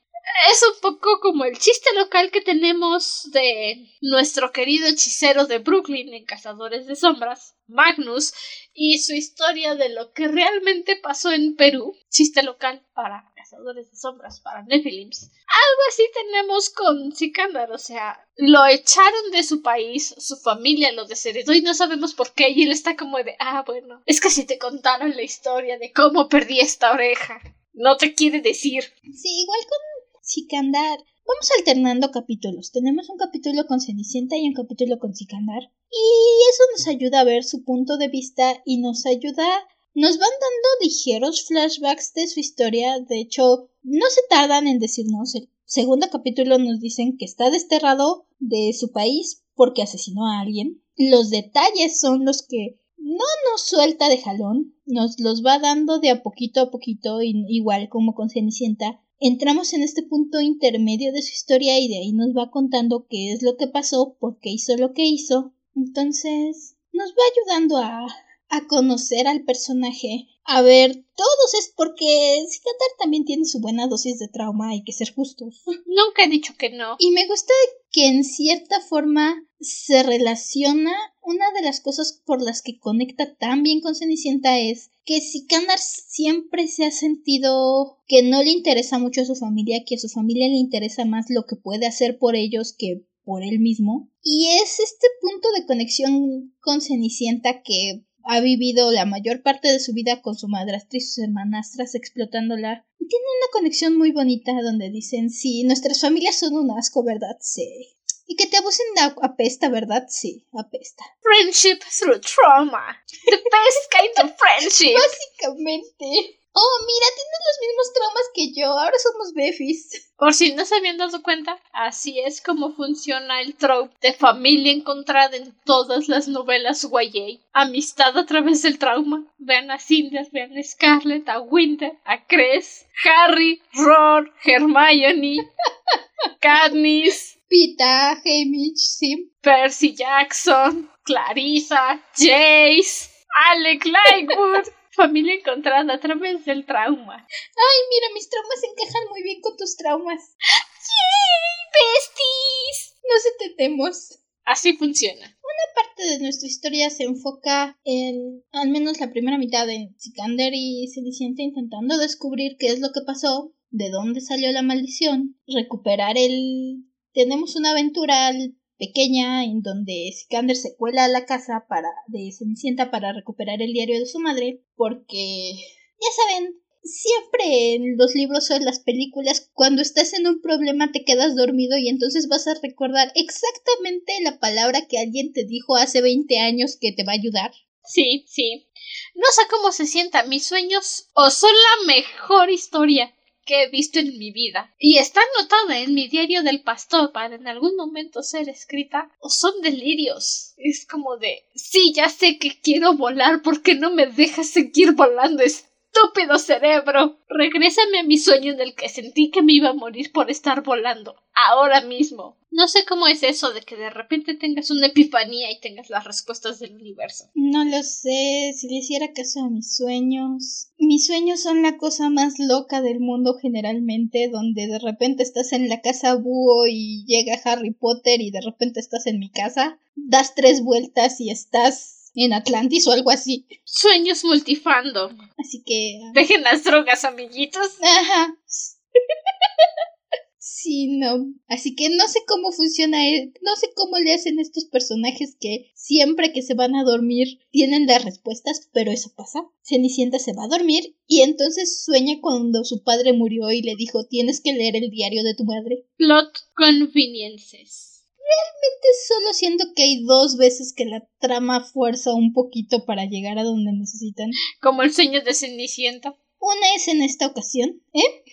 Es un poco como el chiste local que tenemos de nuestro querido hechicero de Brooklyn en Cazadores de Sombras, Magnus, y su historia de lo que realmente pasó en Perú. Chiste local para De Sombras, para Nephilims. Algo así tenemos con Sikandar, o sea, lo echaron de su país, su familia lo desheredó y no sabemos por qué, y él está como de, ah, bueno, es que si te contaron la historia de cómo perdí esta oreja, no te quiere decir. Sí, igual con Sikandar. Vamos alternando capítulos. Tenemos un capítulo con Cenicienta y un capítulo con Sikandar. Y eso nos ayuda a ver su punto de vista y nos ayuda. Nos van dando ligeros flashbacks de su historia. De hecho, no se tardan en decirnos. El segundo capítulo nos dicen que está desterrado de su país porque asesinó a alguien. Los detalles son los que no nos suelta de jalón, nos los va dando de a poquito a poquito, igual como con Cenicienta, entramos en este punto intermedio de su historia y de ahí nos va contando qué es lo que pasó, por qué hizo lo que hizo. Entonces, nos va ayudando a, a conocer al personaje, a ver todos es porque Sikandar también tiene su buena dosis de trauma, hay que ser justos. Nunca he dicho que no. Y me gusta que en cierta forma se relaciona una de las cosas por las que conecta tan bien con Cenicienta es que Sikandar siempre se ha sentido que no le interesa mucho a su familia, que a su familia le interesa más lo que puede hacer por ellos que por él mismo. Y es este punto de conexión con Cenicienta que ha vivido la mayor parte de su vida con su madrastra y sus hermanastras explotándola. Y tiene una conexión muy bonita donde dicen, sí, nuestras familias son un asco, ¿verdad? Sí. Y que te abusen de apesta, ¿verdad? Sí, apesta. Friendship through trauma. The best kind of friendship. Básicamente. Oh, mira, tienes los mismos traumas que yo. Ahora somos befis. Por si no se habían dado cuenta, así es como funciona el trope de familia encontrada en todas las novelas YA. Amistad a través del trauma. Vean a Cinder, vean a Scarlett, a Winter, a Cress, Harry, Ron, Hermione, Katniss, Pita, Hamish, Sim, Percy Jackson, Clarissa, Jace, Alec Lightwood. Familia encontrada a través del trauma. Ay, mira, mis traumas encajan muy bien con tus traumas. ¡Yay! ¡Besties! Nos entendemos. Así funciona. Una parte de nuestra historia se enfoca en, al menos la primera mitad, en Sikander y Cenicienta intentando descubrir qué es lo que pasó, de dónde salió la maldición, recuperar el... Tenemos una aventura pequeña en donde Sikander se cuela a la casa para de Cenicienta para recuperar el diario de su madre porque ya saben siempre en los libros o en las películas cuando estás en un problema te quedas dormido y entonces vas a recordar exactamente la palabra que alguien te dijo hace 20 años que te va a ayudar. Sí, sí. No sé cómo se sienta. Mis sueños o son la mejor historia que he visto en mi vida y está anotada en mi diario del pastor para en algún momento ser escrita o son delirios. Es como de sí, ya sé que quiero volar, porque no me dejas seguir volando? Estúpido cerebro. Regrésame a mi sueño en el que sentí que me iba a morir por estar volando. Ahora mismo. No sé cómo es eso de que de repente tengas una epifanía y tengas las respuestas del universo. No lo sé, si le hiciera caso a mis sueños. Mis sueños son la cosa más loca del mundo generalmente, donde de repente estás en la casa búho y llega Harry Potter y de repente estás en mi casa, das tres vueltas y estás en Atlantis o algo así. Sueños multifando. Así que. Ah. Dejen las drogas, amiguitos. Ajá. sí, no. Así que no sé cómo funciona, e, no sé cómo le hacen estos personajes que siempre que se van a dormir tienen las respuestas, pero eso pasa. Cenicienta se va a dormir y entonces sueña cuando su padre murió y le dijo tienes que leer el diario de tu madre. Plot conveniences. Realmente solo siento que hay dos veces que la trama fuerza un poquito para llegar a donde necesitan. Como el sueño de Cenicienta. Una es en esta ocasión, ¿eh?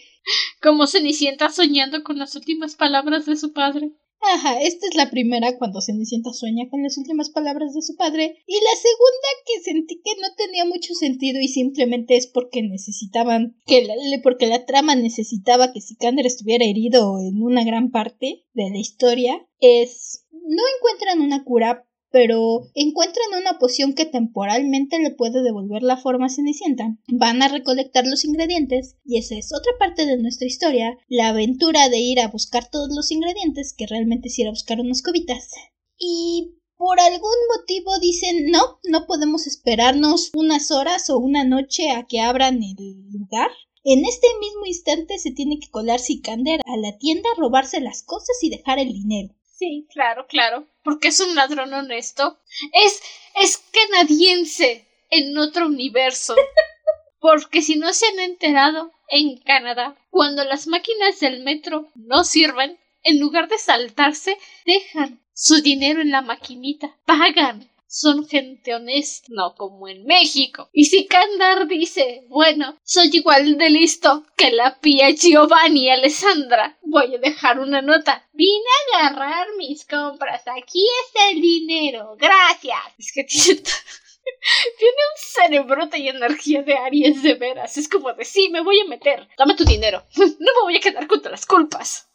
Como Cenicienta soñando con las últimas palabras de su padre. Ajá, esta es la primera cuando Cenicienta sueña con las últimas palabras de su padre. Y la segunda que sentí que no tenía mucho sentido y simplemente es porque necesitaban, que la, porque la trama necesitaba que Sikander estuviera herido en una gran parte de la historia, es no encuentran una cura pero encuentran una poción que temporalmente le puede devolver la forma cenicienta. Van a recolectar los ingredientes y esa es otra parte de nuestra historia, la aventura de ir a buscar todos los ingredientes, que realmente es ir a buscar unas cobitas. Y por algún motivo dicen no, no podemos esperarnos unas horas o una noche a que abran el lugar. En este mismo instante se tiene que colar Sikander a la tienda, robarse las cosas y dejar el dinero. Sí, claro, claro. Porque es un ladrón honesto. Es, es canadiense en otro universo. Porque si no se han enterado, en Canadá, cuando las máquinas del metro no sirven, en lugar de saltarse, dejan su dinero en la maquinita, pagan son gente honesta, no como en México. Y si Kandar dice, bueno, soy igual de listo que la pía Giovanni Alessandra, voy a dejar una nota. Vine a agarrar mis compras, aquí está el dinero, gracias. Es que tiene, un cerebrote y energía de Aries de veras. Es como de, sí, me voy a meter, dame tu dinero, no me voy a quedar contra las culpas.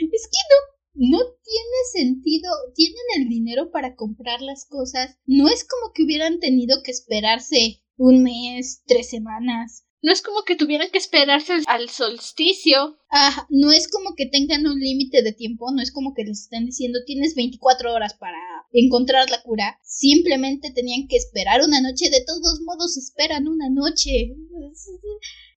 Es que no no tiene sentido, tienen el dinero para comprar las cosas, no es como que hubieran tenido que esperarse un mes, tres semanas. No es como que tuvieran que esperarse al solsticio. Ah, no es como que tengan un límite de tiempo, no es como que les están diciendo tienes 24 horas para encontrar la cura. Simplemente tenían que esperar una noche, de todos modos esperan una noche.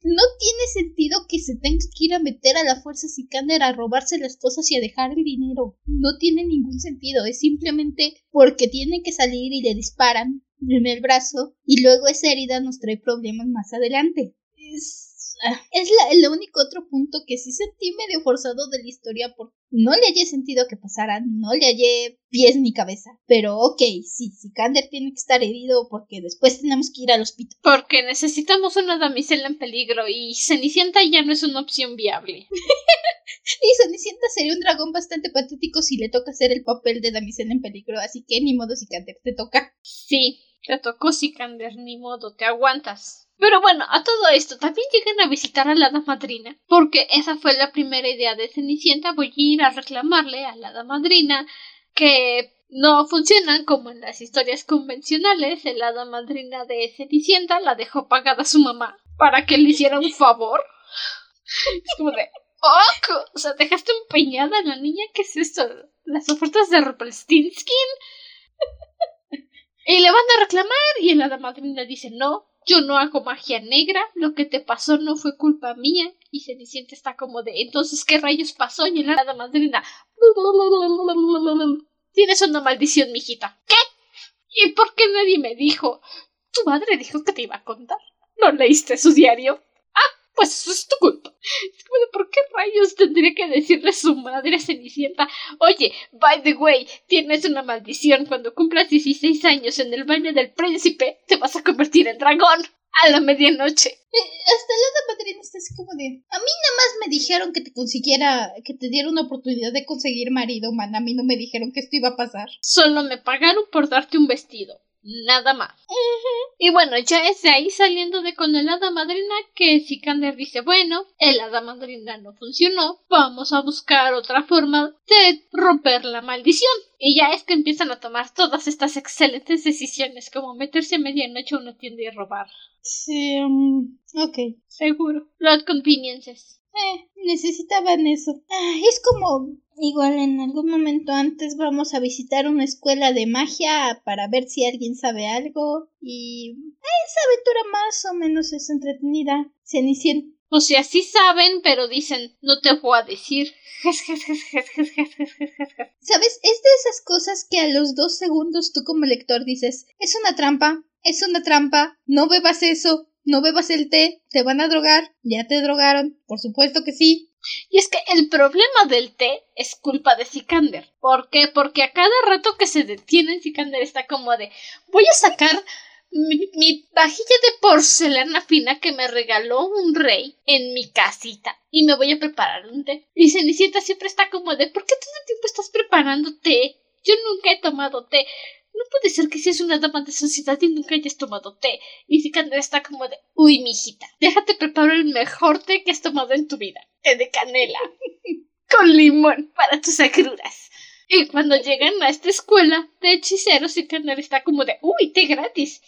No tiene sentido que se tenga que ir a meter a la fuerza Sikander a robarse las cosas y a dejar el dinero. No tiene ningún sentido. Es simplemente porque tiene que salir y le disparan en el brazo y luego esa herida nos trae problemas más adelante. Es la, el único otro punto que sí sentí medio forzado de la historia porque no le hallé sentido que pasara, no le hallé pies ni cabeza. Pero ok, sí, Sikander tiene que estar herido porque después tenemos que ir al hospital. Porque necesitamos una damisela en peligro y Cenicienta ya no es una opción viable. y Cenicienta sería un dragón bastante patético si le toca hacer el papel de damisela en peligro, así que ni modo Sikander, te toca. Sí, te tocó Sikander, ni modo, te aguantas. Pero bueno, a todo esto también llegan a visitar a la hada madrina, porque esa fue la primera idea de Cenicienta. Voy a ir a reclamarle a la hada madrina que no funcionan como en las historias convencionales. El hada madrina de Cenicienta la dejó pagada a su mamá para que le hiciera un favor. Es como de, ¡oh! O sea, dejaste empeñada a la niña, ¿qué es esto? ¿Las ofertas de Rumpelstiltskin? y le van a reclamar y el hada madrina dice, no, yo no hago magia negra, lo que te pasó no fue culpa mía. Y Cenicienta está como de, entonces, ¿qué rayos pasó? Y la hada madrina, tienes una maldición, mijita. ¿Qué? ¿Y por qué nadie me dijo? Tu madre dijo que te iba a contar. ¿No leíste su diario? Pues eso es tu culpa. ¿Por qué rayos tendría que decirle su madre a Cenicienta? Oye, by the way, tienes una maldición. Cuando cumplas 16 años en el baño del príncipe, te vas a convertir en dragón. A la medianoche. Eh, hasta la madrina está así como de. A mí nada más me dijeron que te consiguiera. que te diera una oportunidad de conseguir marido, man. A mí no me dijeron que esto iba a pasar. Solo me pagaron por darte un vestido nada más. Y bueno, ya es de ahí saliendo de con el hada madrina que Sikander dice, bueno, el hada madrina no funcionó, vamos a buscar otra forma de romper la maldición. Y ya es que empiezan a tomar todas estas excelentes decisiones, como meterse a medianoche a una tienda y robar. Sí, um, ok. Seguro. Los conveniences. Eh, necesitaban eso. Ah, es como igual en algún momento antes vamos a visitar una escuela de magia para ver si alguien sabe algo y esa aventura más o menos es entretenida. Cenicienta. O sea, sí saben, pero dicen, no te voy a decir. ¿Sabes? Es de esas cosas que a los dos segundos tú como lector dices, es una trampa, es una trampa, no bebas eso, no bebas el té, te van a drogar, ya te drogaron, por supuesto que sí. Y es que el problema del té es culpa de Sikander. ¿Por qué? Porque a cada rato que se detiene, Sikander está como de voy a sacar mi, vajilla de porcelana fina que me regaló un rey en mi casita y me voy a preparar un té. Y Cenicienta siempre está como de ¿por qué todo el tiempo estás preparando té? Yo nunca he tomado té. No puede ser que seas una dama de sociedad y nunca hayas tomado té. Y Sikander está como de, uy, mijita, déjate preparar el mejor té que has tomado en tu vida. Té de canela. con limón para tus agruras. Y cuando llegan a esta escuela de hechiceros, Sikander está como de, uy, té gratis.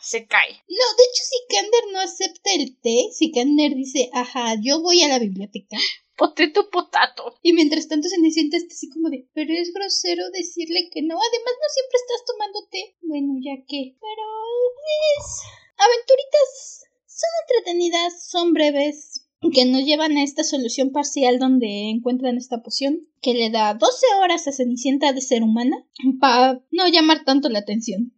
Se cae. No, de hecho, Sikander no acepta el té. Sikander dice, ajá, yo voy a la biblioteca potato potato. Y mientras tanto se siente así como de, pero es grosero decirle que no. Además, no siempre estás tomando té. Bueno, ya que. Pero es. Aventuritas son entretenidas, son breves que nos llevan a esta solución parcial donde encuentran esta poción que le da 12 horas a Cenicienta de ser humana para no llamar tanto la atención.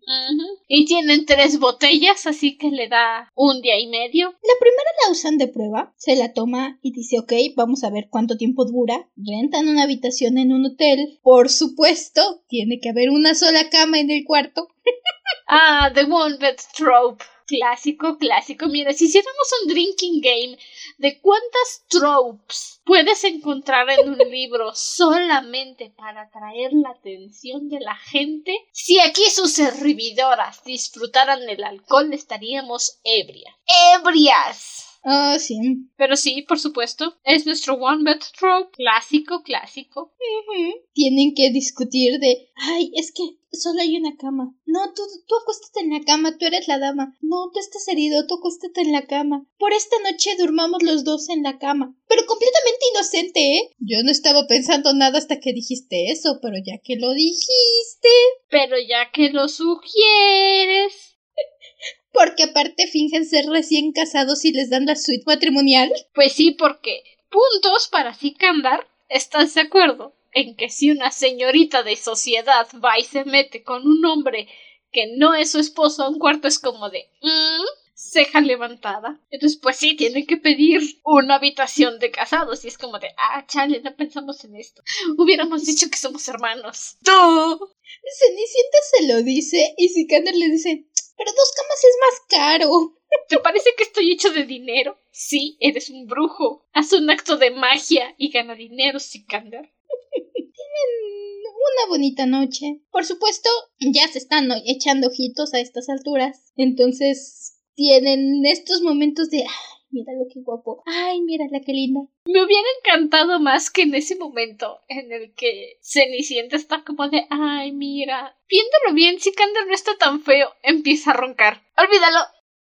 Y tienen tres botellas, así que le da un día y medio. La primera la usan de prueba, se la toma y dice, ok, vamos a ver cuánto tiempo dura. Rentan una habitación en un hotel. Por supuesto, tiene que haber una sola cama en el cuarto. ah, The One Bed Trope. Clásico, clásico. Mira, si hiciéramos un drinking game de cuántas tropes puedes encontrar en un libro solamente para atraer la atención de la gente, si aquí sus servidoras disfrutaran del alcohol estaríamos ebrias. ¡Ebrias! Ah, sí. Pero sí, por supuesto. Es nuestro One Trope. Clásico, clásico. Tienen que discutir de. Ay, es que solo hay una cama. No, tú, tú acuéstate en la cama, tú eres la dama. No, tú estás herido, tú acuéstate en la cama. Por esta noche durmamos los dos en la cama. Pero completamente inocente, ¿eh? Yo no estaba pensando nada hasta que dijiste eso, pero ya que lo dijiste. Pero ya que lo sugieres. Porque aparte fingen ser recién casados y les dan la suite matrimonial. Pues sí, porque puntos para Sicandar, ¿estás de acuerdo? En que si una señorita de sociedad va y se mete con un hombre que no es su esposo a un cuarto es como de... Mm, ceja levantada. Entonces, pues sí, tienen que pedir una habitación de casados. Y es como de, ah, chale, no pensamos en esto. Hubiéramos dicho que somos hermanos. ¡Tú! Cenicienta se lo dice y Sikander le dice, pero dos camas es más caro. ¿Te parece que estoy hecho de dinero? Sí, eres un brujo. Haz un acto de magia y gana dinero, Sikander. Tienen una bonita noche. Por supuesto, ya se están echando ojitos a estas alturas. Entonces, tienen estos momentos de mira lo que guapo, ay, mira la que linda. Me hubiera encantado más que en ese momento en el que Cenicienta está como de, ay, mira, viéndolo bien, si Kander no está tan feo, empieza a roncar. Olvídalo.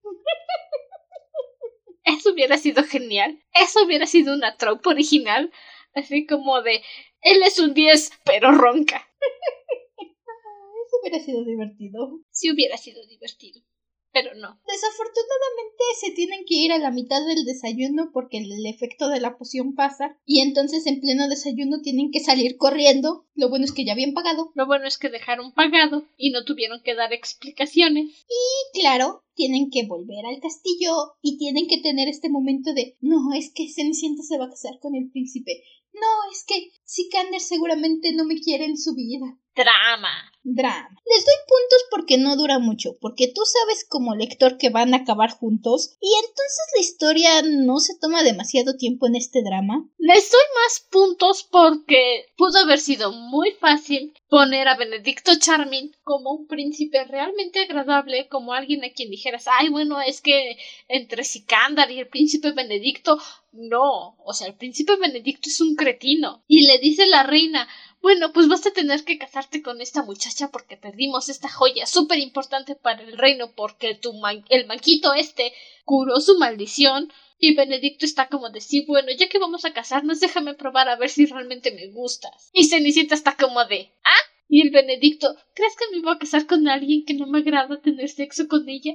Eso hubiera sido genial. Eso hubiera sido una tropa original. Así como de, él es un 10, pero ronca. Eso hubiera sido divertido. Sí hubiera sido divertido pero no. Desafortunadamente se tienen que ir a la mitad del desayuno porque el, efecto de la poción pasa y entonces en pleno desayuno tienen que salir corriendo. Lo bueno es que ya habían pagado. Lo bueno es que dejaron pagado y no tuvieron que dar explicaciones. Y claro, tienen que volver al castillo y tienen que tener este momento de no, es que Cenicienta se va a casar con el príncipe. No, es que Sikander seguramente no me quiere en su vida. Drama. Drama. Les doy puntos porque no dura mucho, porque tú sabes como lector que van a acabar juntos y entonces la historia no se toma demasiado tiempo en este drama. Les doy más puntos porque pudo haber sido muy fácil poner a Benedicto Charming como un príncipe realmente agradable, como alguien a quien dijeras, ay, bueno, es que entre Sikander y el príncipe Benedicto, no, o sea, el príncipe Benedicto es un cretino. Y le dice la reina, bueno, pues vas a tener que casarte con esta muchacha porque perdimos esta joya súper importante para el reino porque tu el manquito este curó su maldición. Y Benedicto está como de sí, bueno, ya que vamos a casarnos, déjame probar a ver si realmente me gustas. Y Cenicienta está como de, ¿ah? Y el Benedicto, ¿crees que me voy a casar con alguien que no me agrada tener sexo con ella?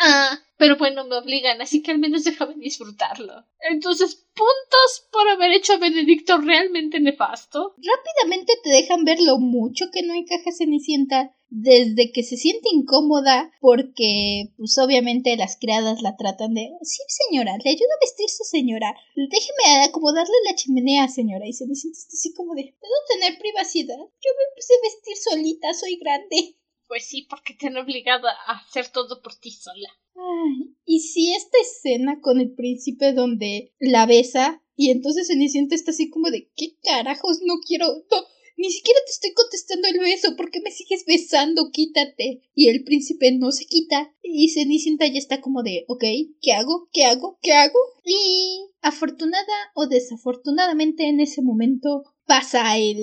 Ah. Pero bueno, me obligan, así que al menos déjame disfrutarlo. Entonces, puntos por haber hecho a Benedicto realmente nefasto. Rápidamente te dejan ver lo mucho que no encaja Cenicienta desde que se siente incómoda porque pues obviamente las criadas la tratan de sí señora, le ayuda a vestirse señora, déjeme acomodarle la chimenea señora y se me siente así como de ¿puedo tener privacidad? Yo me puse a vestir solita, soy grande. Pues sí, porque te han obligado a hacer todo por ti sola. Ay, y si esta escena con el príncipe donde la besa y entonces Cenicienta está así como de ¿qué carajos? No quiero... No, ni siquiera te estoy contestando el beso. ¿Por qué me sigues besando? Quítate. Y el príncipe no se quita. Y Cenicienta ya está como de, ok, ¿qué hago? ¿Qué hago? ¿Qué hago? Y afortunada o desafortunadamente en ese momento pasa el,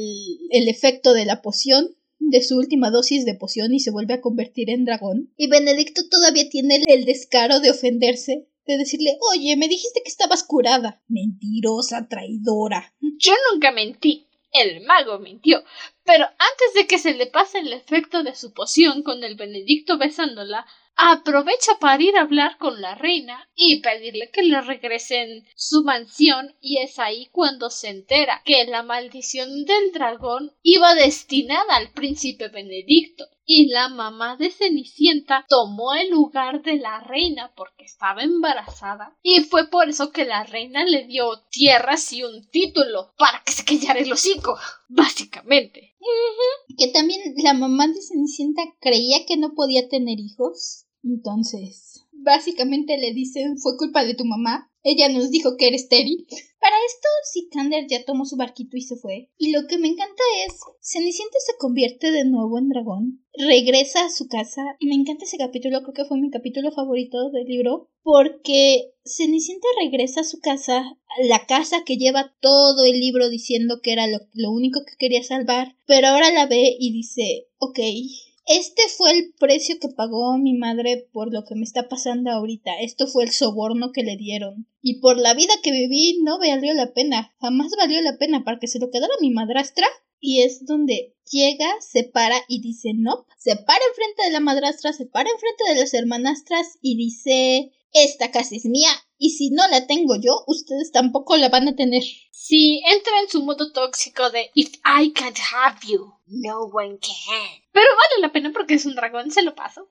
el efecto de la poción de su última dosis de poción y se vuelve a convertir en dragón. Y Benedicto todavía tiene el descaro de ofenderse, de decirle, oye, me dijiste que estabas curada. Mentirosa, traidora. Yo nunca mentí. El mago mintió. Pero antes de que se le pase el efecto de su poción con el Benedicto besándola, aprovecha para ir a hablar con la reina y pedirle que le regresen su mansión y es ahí cuando se entera que la maldición del dragón iba destinada al príncipe Benedicto y la mamá de Cenicienta tomó el lugar de la reina porque estaba embarazada y fue por eso que la reina le dio tierras y un título para que se callara el hocico, básicamente. Que también la mamá de Cenicienta creía que no podía tener hijos entonces, básicamente le dicen fue culpa de tu mamá. Ella nos dijo que eres estéril. Para esto, Sikander ya tomó su barquito y se fue. Y lo que me encanta es, Cenicienta se convierte de nuevo en dragón, regresa a su casa, me encanta ese capítulo, creo que fue mi capítulo favorito del libro, porque Cenicienta regresa a su casa, la casa que lleva todo el libro diciendo que era lo, lo único que quería salvar, pero ahora la ve y dice, ok, este fue el precio que pagó mi madre por lo que me está pasando ahorita. Esto fue el soborno que le dieron. Y por la vida que viví no valió la pena. Jamás valió la pena para que se lo quedara mi madrastra. Y es donde llega, se para y dice no. Se para enfrente de la madrastra, se para enfrente de las hermanastras y dice esta casa es mía y si no la tengo yo, ustedes tampoco la van a tener. Sí, entra en su modo tóxico de If I can't have you, no one can. Pero vale la pena porque es un dragón, se lo paso.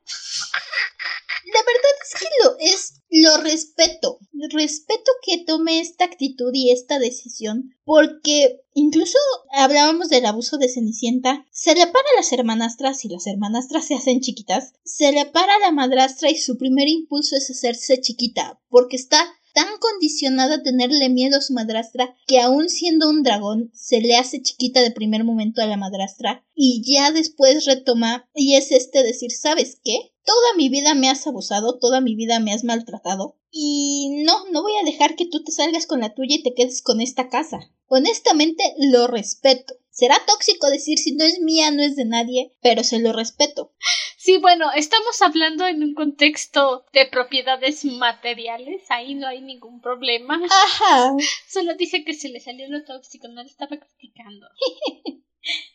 La verdad es que lo es, lo respeto. Respeto que tome esta actitud y esta decisión, porque incluso hablábamos del abuso de Cenicienta. Se le para a las hermanastras y las hermanastras se hacen chiquitas. Se le para a la madrastra y su primer impulso es hacerse chiquita, porque está tan condicionada a tenerle miedo a su madrastra que aun siendo un dragón se le hace chiquita de primer momento a la madrastra y ya después retoma y es este decir ¿sabes qué? Toda mi vida me has abusado, toda mi vida me has maltratado y no, no voy a dejar que tú te salgas con la tuya y te quedes con esta casa. Honestamente lo respeto. Será tóxico decir si no es mía, no es de nadie, pero se lo respeto. Sí, bueno, estamos hablando en un contexto de propiedades materiales, ahí no hay ningún problema. Ajá. Solo dice que se le salió lo tóxico, no le estaba criticando.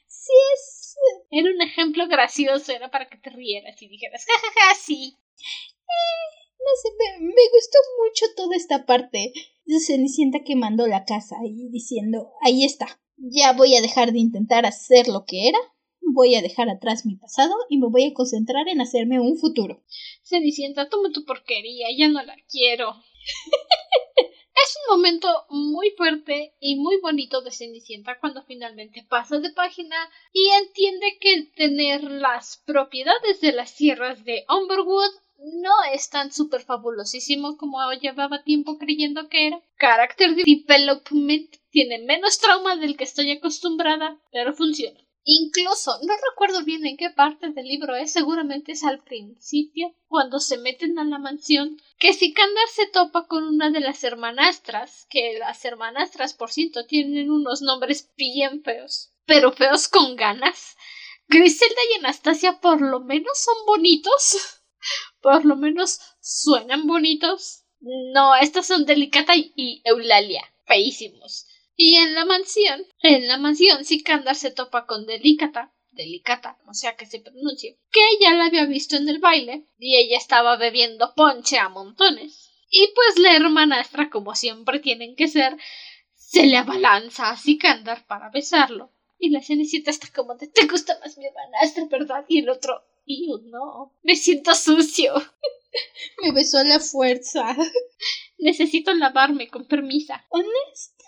sí es. Era un ejemplo gracioso, era para que te rieras y dijeras, jajaja, sí. Eh, no sé, me, me, gustó mucho toda esta parte de Cenicienta quemando la casa y diciendo, ahí está, ya voy a dejar de intentar hacer lo que era voy a dejar atrás mi pasado y me voy a concentrar en hacerme un futuro. Cenicienta, toma tu porquería, ya no la quiero. es un momento muy fuerte y muy bonito de Cenicienta cuando finalmente pasa de página y entiende que tener las propiedades de las tierras de Umberwood no es tan súper fabulosísimo como llevaba tiempo creyendo que era. Character Development tiene menos trauma del que estoy acostumbrada, pero funciona. Incluso, no recuerdo bien en qué parte del libro es, seguramente es al principio, cuando se meten a la mansión, que Sikander se topa con una de las hermanastras, que las hermanastras, por cierto, tienen unos nombres bien feos, pero feos con ganas. Griselda y Anastasia por lo menos son bonitos, por lo menos suenan bonitos. No, estas son Delicata y Eulalia, feísimos. Y en la mansión, en la mansión, Sikandar se topa con Delicata, Delicata, o sea que se pronuncie, que ella la había visto en el baile y ella estaba bebiendo ponche a montones. Y pues la hermanastra, como siempre tienen que ser, se le abalanza a Sikandar para besarlo. Y la cenicienta está como de te gusta más mi hermanastra, ¿verdad? Y el otro, y no, me siento sucio. me besó a la fuerza. Necesito lavarme con permisa. Honest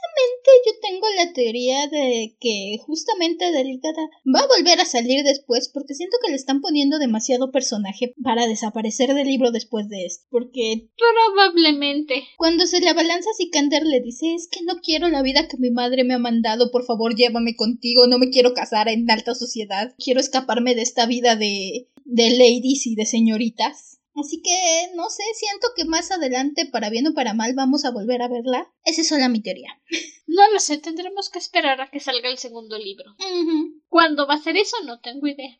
yo tengo la teoría de que justamente Delicata va a volver a salir después porque siento que le están poniendo demasiado personaje para desaparecer del libro después de esto. Porque probablemente cuando se le abalanza a Sikander le dice es que no quiero la vida que mi madre me ha mandado, por favor llévame contigo, no me quiero casar en alta sociedad, quiero escaparme de esta vida de de ladies y de señoritas. Así que, no sé, siento que más adelante, para bien o para mal, vamos a volver a verla. Esa es solo mi teoría. No lo sé, tendremos que esperar a que salga el segundo libro. ¿Cuándo va a ser eso? No tengo idea.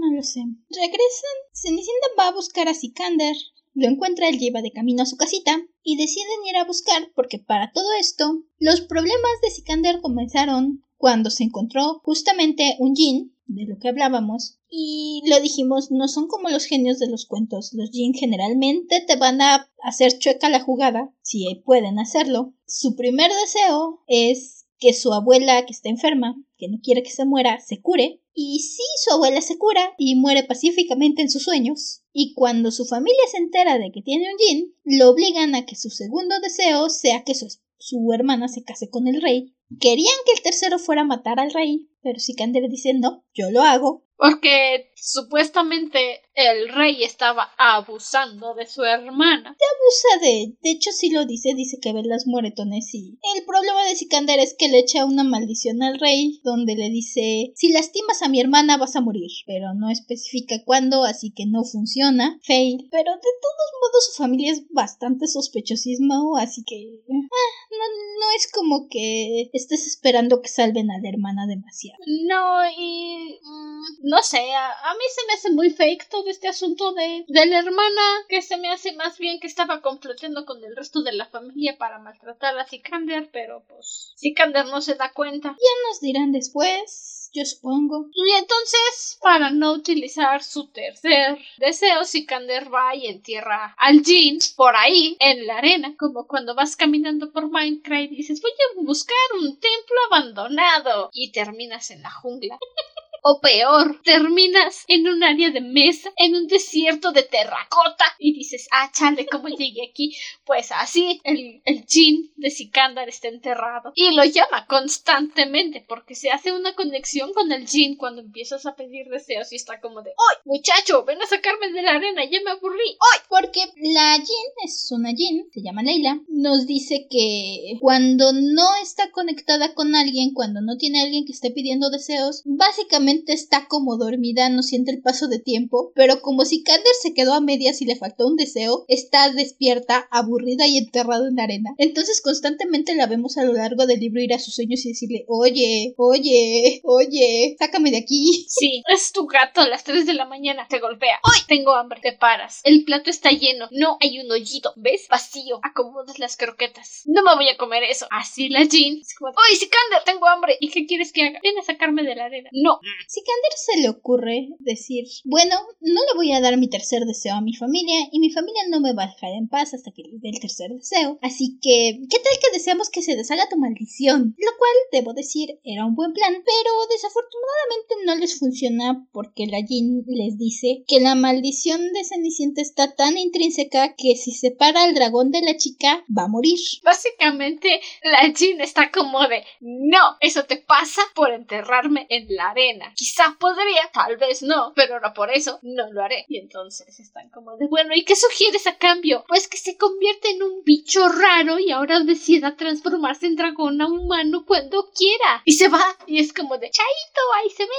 no lo sé. Regresan. Cenicienta va a buscar a Sikander. Lo encuentra, él lleva de camino a su casita y deciden ir a buscar porque para todo esto, los problemas de Sikander comenzaron cuando se encontró justamente un Jin de lo que hablábamos. Y lo dijimos, no son como los genios de los cuentos. Los Jin generalmente te van a hacer chueca la jugada, si pueden hacerlo. Su primer deseo es que su abuela, que está enferma, que no quiere que se muera, se cure. Y si su abuela se cura y muere pacíficamente en sus sueños, y cuando su familia se entera de que tiene un Jin, lo obligan a que su segundo deseo sea que su, su hermana se case con el rey. Querían que el tercero fuera a matar al rey, pero Sikander dice no, yo lo hago. Porque supuestamente el rey estaba abusando de su hermana. Te abusa de. De hecho, sí lo dice, dice que ve las moretones y. El problema de Sikander es que le echa una maldición al rey, donde le dice: Si lastimas a mi hermana vas a morir. Pero no especifica cuándo, así que no funciona. Fail. Pero de todos modos, su familia es bastante sospechosismo, así que. Ah, no, no es como que estés esperando que salven a la hermana demasiado. No, y. Mm, no sé, a, a, mí se me hace muy fake todo este asunto de, de la hermana, que se me hace más bien que estaba complotando con el resto de la familia para maltratar a Sikander, pero pues Sikander no se da cuenta. Ya nos dirán después, yo supongo. Y entonces, para no utilizar su tercer deseo, Sikander va y entierra al Jin por ahí, en la arena, como cuando vas caminando por Minecraft y dices voy a buscar un templo abandonado y terminas en la jungla. O peor, terminas en un área de mesa, en un desierto de terracota y dices, ah, chale, ¿cómo llegué aquí? Pues así, el, el Jin de Sikandar está enterrado. Y lo llama constantemente porque se hace una conexión con el Jin cuando empiezas a pedir deseos y está como de, ¡Oy, muchacho, ven a sacarme de la arena, ya me aburrí! ¡Oy! Porque la Jin es una Jin, se llama Leila, nos dice que cuando no está conectada con alguien, cuando no tiene alguien que esté pidiendo deseos, básicamente está como dormida, no siente el paso de tiempo, pero como si Kander se quedó a medias y le faltó un deseo, está despierta, aburrida y enterrada en la arena. Entonces constantemente la vemos a lo largo del libro ir a sus sueños y decirle, oye, oye, oye, sácame de aquí. Sí, es tu gato a las 3 de la mañana, te golpea. ¡Hoy tengo hambre! Te paras. El plato está lleno, no hay un hoyito, ¿ves? Vacío. Acomodas las croquetas. No me voy a comer eso. Así la Jean. ¡Oye, Sikander, tengo hambre! ¿Y qué quieres que haga? Ven a sacarme de la arena. No. Sikander se le ocurre decir, bueno, no le voy a dar mi tercer deseo a mi familia y mi familia no me va a dejar en paz hasta que le dé el tercer deseo. Así que, ¿qué tal que deseamos que se deshaga tu maldición? Lo cual, debo decir, era un buen plan, pero desafortunadamente no les funciona porque la Jin les dice que la maldición de Cenicienta está tan intrínseca que si separa al dragón de la chica, va a morir. Básicamente, la Jin está como de, no, eso te pasa por enterrarme en la arena. Quizá podría, tal vez no, pero no por eso no lo haré. Y entonces están como de, bueno, ¿y qué sugieres a cambio? Pues que se convierte en un bicho raro y ahora decida transformarse en dragón a humano cuando quiera. Y se va, y es como de, chaito, ahí se ven.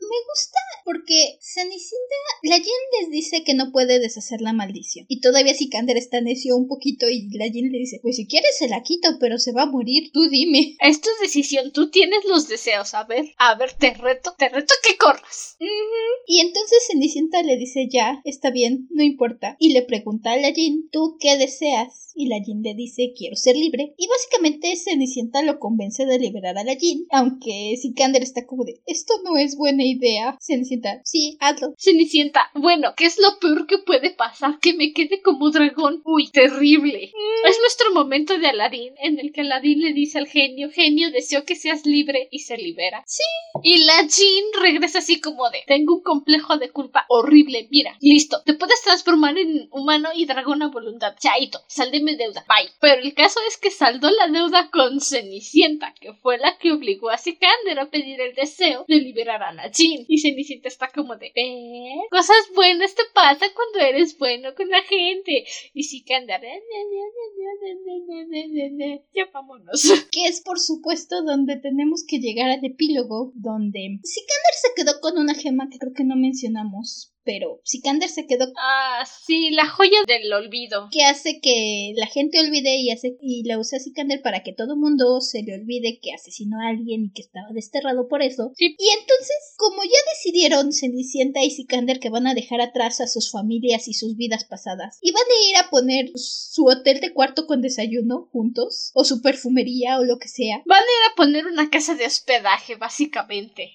Me gusta porque Cenicienta, la Jin les dice que no puede deshacer la maldición. Y todavía Sikander está necio un poquito y la Jin le dice, pues si quieres se la quito, pero se va a morir, tú dime. Esto es decisión, tú tienes los deseos, a ver, a ver, te reto, te reto que corras. Y entonces Cenicienta le dice, ya, está bien, no importa. Y le pregunta a la Jin, ¿tú qué deseas? Y la Jin le dice quiero ser libre y básicamente Cenicienta lo convence de liberar a la Jin aunque Sikander está como de esto no es buena idea Cenicienta sí hazlo Cenicienta bueno ¿qué es lo peor que puede pasar? que me quede como dragón uy terrible. Mm. es nuestro momento de Aladín en el que Aladín le dice al genio genio deseo que seas libre y se libera. Sí. Y la Jin regresa así como de tengo un complejo de culpa horrible mira listo te puedes transformar en humano y dragón a voluntad chaito sal de deuda. Bye. Pero el caso es que saldó la deuda con Cenicienta, que fue la que obligó a Sikander a pedir el deseo de liberar a la Jin. Y Cenicienta está como de, ¿eh? Cosas buenas te pasan cuando eres bueno con la gente. Y Sikander, ya vámonos. Que es por supuesto donde tenemos que llegar al epílogo, donde Sikander se quedó con una gema que creo que no mencionamos pero Sikander se quedó. Ah, sí, la joya del olvido. Que hace que la gente olvide y hace y la usa Sikander para que todo mundo se le olvide que asesinó a alguien y que estaba desterrado por eso. Sí. Y entonces, como ya decidieron Cenicienta y Sikander que van a dejar atrás a sus familias y sus vidas pasadas, y van a ir a poner su hotel de cuarto con desayuno juntos, o su perfumería o lo que sea. Van a ir a poner una casa de hospedaje, básicamente.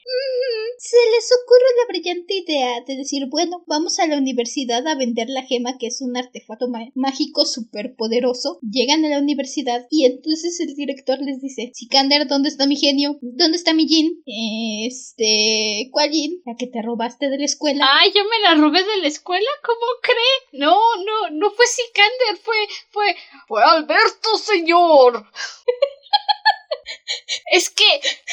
Se les ocurre la brillante idea de decir, bueno, vamos a la universidad a vender la gema, que es un artefacto mágico súper poderoso. Llegan a la universidad y entonces el director les dice, Sikander, ¿dónde está mi genio? ¿Dónde está mi Jin? Este, ¿cuál Jin? La que te robaste de la escuela. Ay, yo me la robé de la escuela, ¿cómo cree? No, no, no fue Sikander, fue, fue, fue Alberto, señor. Es que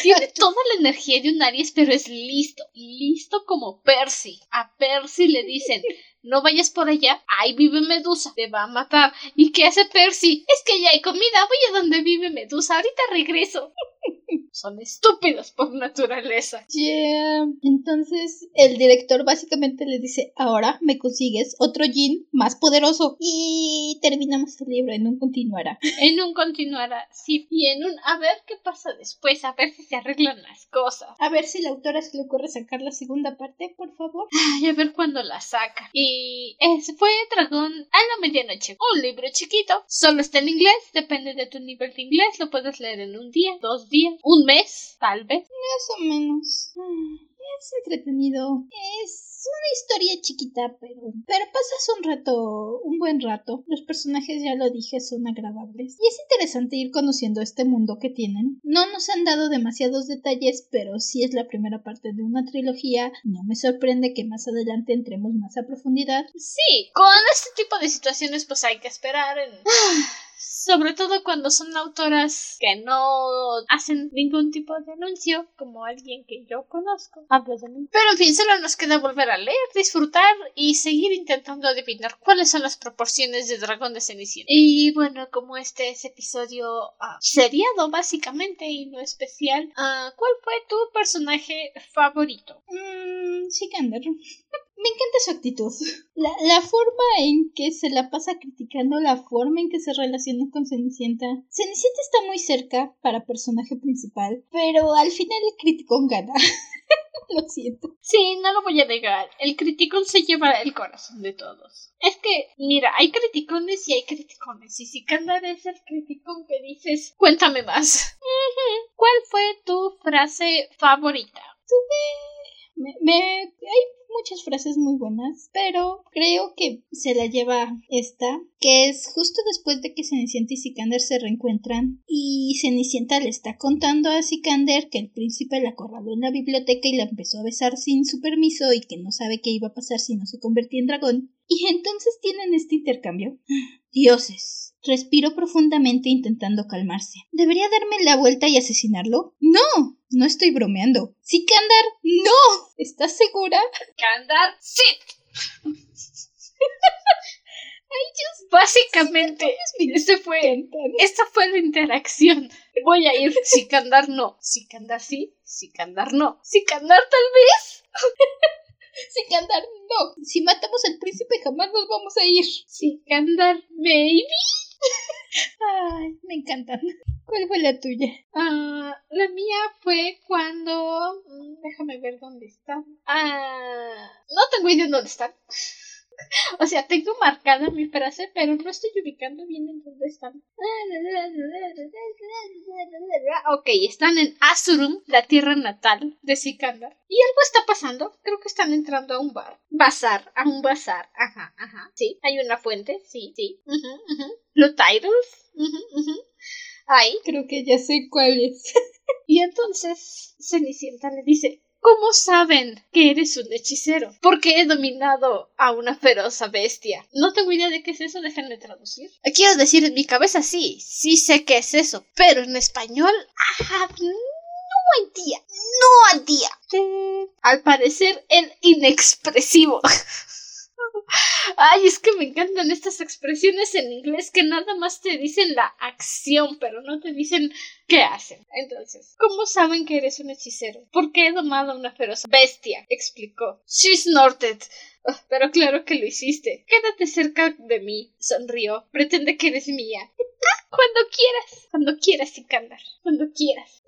tiene toda la energía de un Aries, pero es listo, listo como Percy. A Percy le dicen, no vayas por allá, ahí vive Medusa, te va a matar. ¿Y qué hace Percy? Es que ya hay comida, voy a donde vive Medusa, ahorita regreso. Son estúpidos por naturaleza. Yeah. Entonces el director básicamente le dice, ahora me consigues otro Jin más poderoso. Y terminamos el libro en un continuará. En un continuará, sí. Y en un a ver qué pasa después, a ver si se arreglan las cosas. A ver si la autora se le ocurre sacar la segunda parte, por favor. Ay, a ver cuándo la saca. Y ese fue Dragón a la medianoche. Un libro chiquito. Solo está en inglés, depende de tu nivel de inglés. Lo puedes leer en un día, dos días, un mes, tal vez. Más o menos. Es entretenido. Es una historia chiquita, pero, pero pasas un rato, un buen rato. Los personajes, ya lo dije, son agradables. Y es interesante ir conociendo este mundo que tienen. No nos han dado demasiados detalles, pero si es la primera parte de una trilogía. No me sorprende que más adelante entremos más a profundidad. Sí, con este tipo de situaciones pues hay que esperar en... sobre todo cuando son autoras que no hacen ningún tipo de anuncio, como alguien que yo conozco. Hablo de. Pero en fin, solo nos queda volver a leer, disfrutar y seguir intentando adivinar cuáles son las proporciones de Dragón de Cenicienta. Y bueno, como este es episodio uh, seriado básicamente y no especial, uh, ¿cuál fue tu personaje favorito? Mmm, Sikander. Me encanta su actitud. La, la, forma en que se la pasa criticando, la forma en que se relaciona con Cenicienta. Cenicienta está muy cerca para personaje principal, pero al final el criticón gana. lo siento. Sí, no lo voy a negar. El criticón se lleva el corazón de todos. Es que, mira, hay criticones y hay criticones. Y si Kandar es el criticón que dices, cuéntame más. ¿Cuál fue tu frase favorita? Tuve... Me, me, hay muchas frases muy buenas, pero creo que se la lleva esta, que es justo después de que Cenicienta y Sikander se reencuentran y Cenicienta le está contando a Sikander que el príncipe la acorraló en la biblioteca y la empezó a besar sin su permiso y que no sabe qué iba a pasar si no se convertía en dragón. Y entonces tienen este intercambio. Dioses. Respiró profundamente intentando calmarse. ¿Debería darme la vuelta y asesinarlo? No. No estoy bromeando. Sikandar, no. ¿Estás segura? Sikandar, sí. Básicamente, este fue, esta fue la interacción. Voy a ir, Sikandar no. Sikandar sí, Sikandar no. Sikandar tal vez. Sikandar no. Si matamos al príncipe jamás nos vamos a ir. Sikandar, maybe. Ay, me encantan. ¿Cuál fue la tuya? Ah, la mía fue cuando. Mm, déjame ver dónde está. Ah, no tengo idea de dónde están. O sea, tengo marcada mi frase, pero no estoy ubicando bien en dónde están. Ok, están en Asurum, la tierra natal de Sikandar. Y algo está pasando. Creo que están entrando a un bar. Bazar, a un bazar. Ajá, ajá. Sí, hay una fuente. Sí, sí. Uh -huh, uh -huh. Los titles. Uh -huh, Ahí. Creo que ya sé cuál es. y entonces Cenicienta le dice, ¿Cómo saben que eres un hechicero? Porque he dominado a una feroz bestia. No tengo idea de qué es eso, déjenme traducir. Quiero decir, en mi cabeza sí, sí sé qué es eso, pero en español, ajá, no hay día, no día. Al parecer, el inexpresivo. Ay, es que me encantan estas expresiones en inglés que nada más te dicen la acción, pero no te dicen qué hacen. Entonces, ¿cómo saben que eres un hechicero? Porque he domado a una feroz bestia, explicó. She snorted. Oh, pero claro que lo hiciste. Quédate cerca de mí, sonrió. Pretende que eres mía. Cuando quieras, cuando quieras, Sikandar, cuando quieras.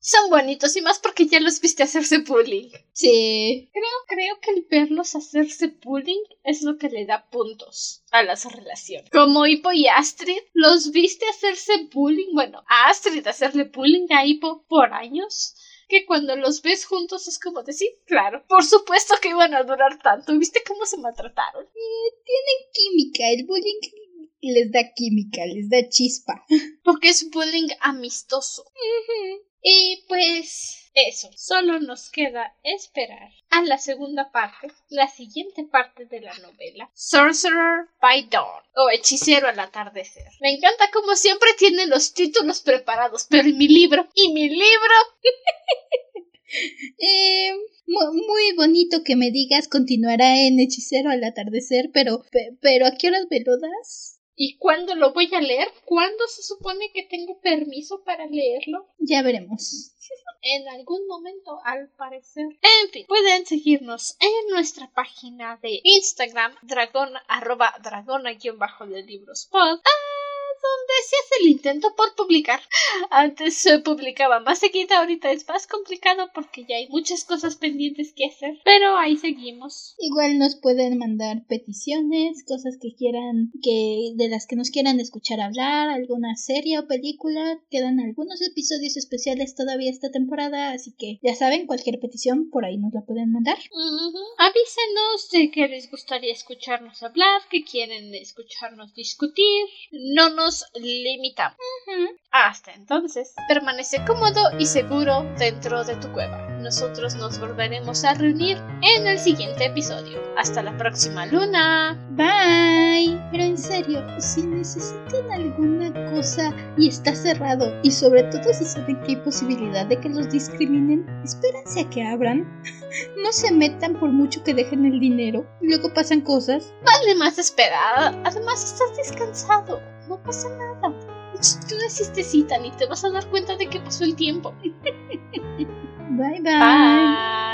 Son bonitos y más porque ya los viste hacerse bullying. Sí. Creo, creo que el verlos hacerse bullying es lo que le da puntos a las relaciones. Como Hippo y Astrid, los viste hacerse bullying, bueno, a Astrid hacerle bullying a Hippo por años que cuando los ves juntos es como decir, claro, por supuesto que iban a durar tanto. ¿Viste cómo se maltrataron? Eh, tienen química, el bullying les da química, les da chispa. Porque es bullying amistoso. Y pues eso, solo nos queda esperar a la segunda parte, la siguiente parte de la novela, Sorcerer by Dawn o Hechicero al atardecer. Me encanta como siempre tienen los títulos preparados, pero en mi libro, y mi libro... Eh, muy bonito que me digas continuará en Hechicero al atardecer, pero, pero ¿a qué horas me? ¿Y cuándo lo voy a leer? ¿Cuándo se supone que tengo permiso para leerlo? Ya veremos. En algún momento, al parecer. En fin, pueden seguirnos en nuestra página de Instagram, dragón, arroba dragona guion bajo de libros pod. Donde se hace el intento por publicar. Antes se publicaba más seguido, ahorita es más complicado porque ya hay muchas cosas pendientes que hacer. Pero ahí seguimos. Igual nos pueden mandar peticiones, cosas que quieran, que de las que nos quieran escuchar hablar, alguna serie o película. Quedan algunos episodios especiales todavía esta temporada, así que ya saben, cualquier petición por ahí nos la pueden mandar. Avísenos de que les gustaría escucharnos hablar, que quieren escucharnos discutir. No nos limitamos. Hasta entonces, permanece cómodo y seguro dentro de tu cueva. Nosotros nos volveremos a reunir en el siguiente episodio. Hasta la próxima luna. Bye. Pero en serio, si necesitan alguna cosa y está cerrado, y sobre todo si saben que hay posibilidad de que los discriminen, espérense a que abran. No se metan por mucho que dejen el dinero. Luego pasan cosas. Vale más esperar. Además, estás descansado. No pasa nada. Tú una siestecita ni te vas a dar cuenta de que pasó el tiempo. Bye bye. Bye.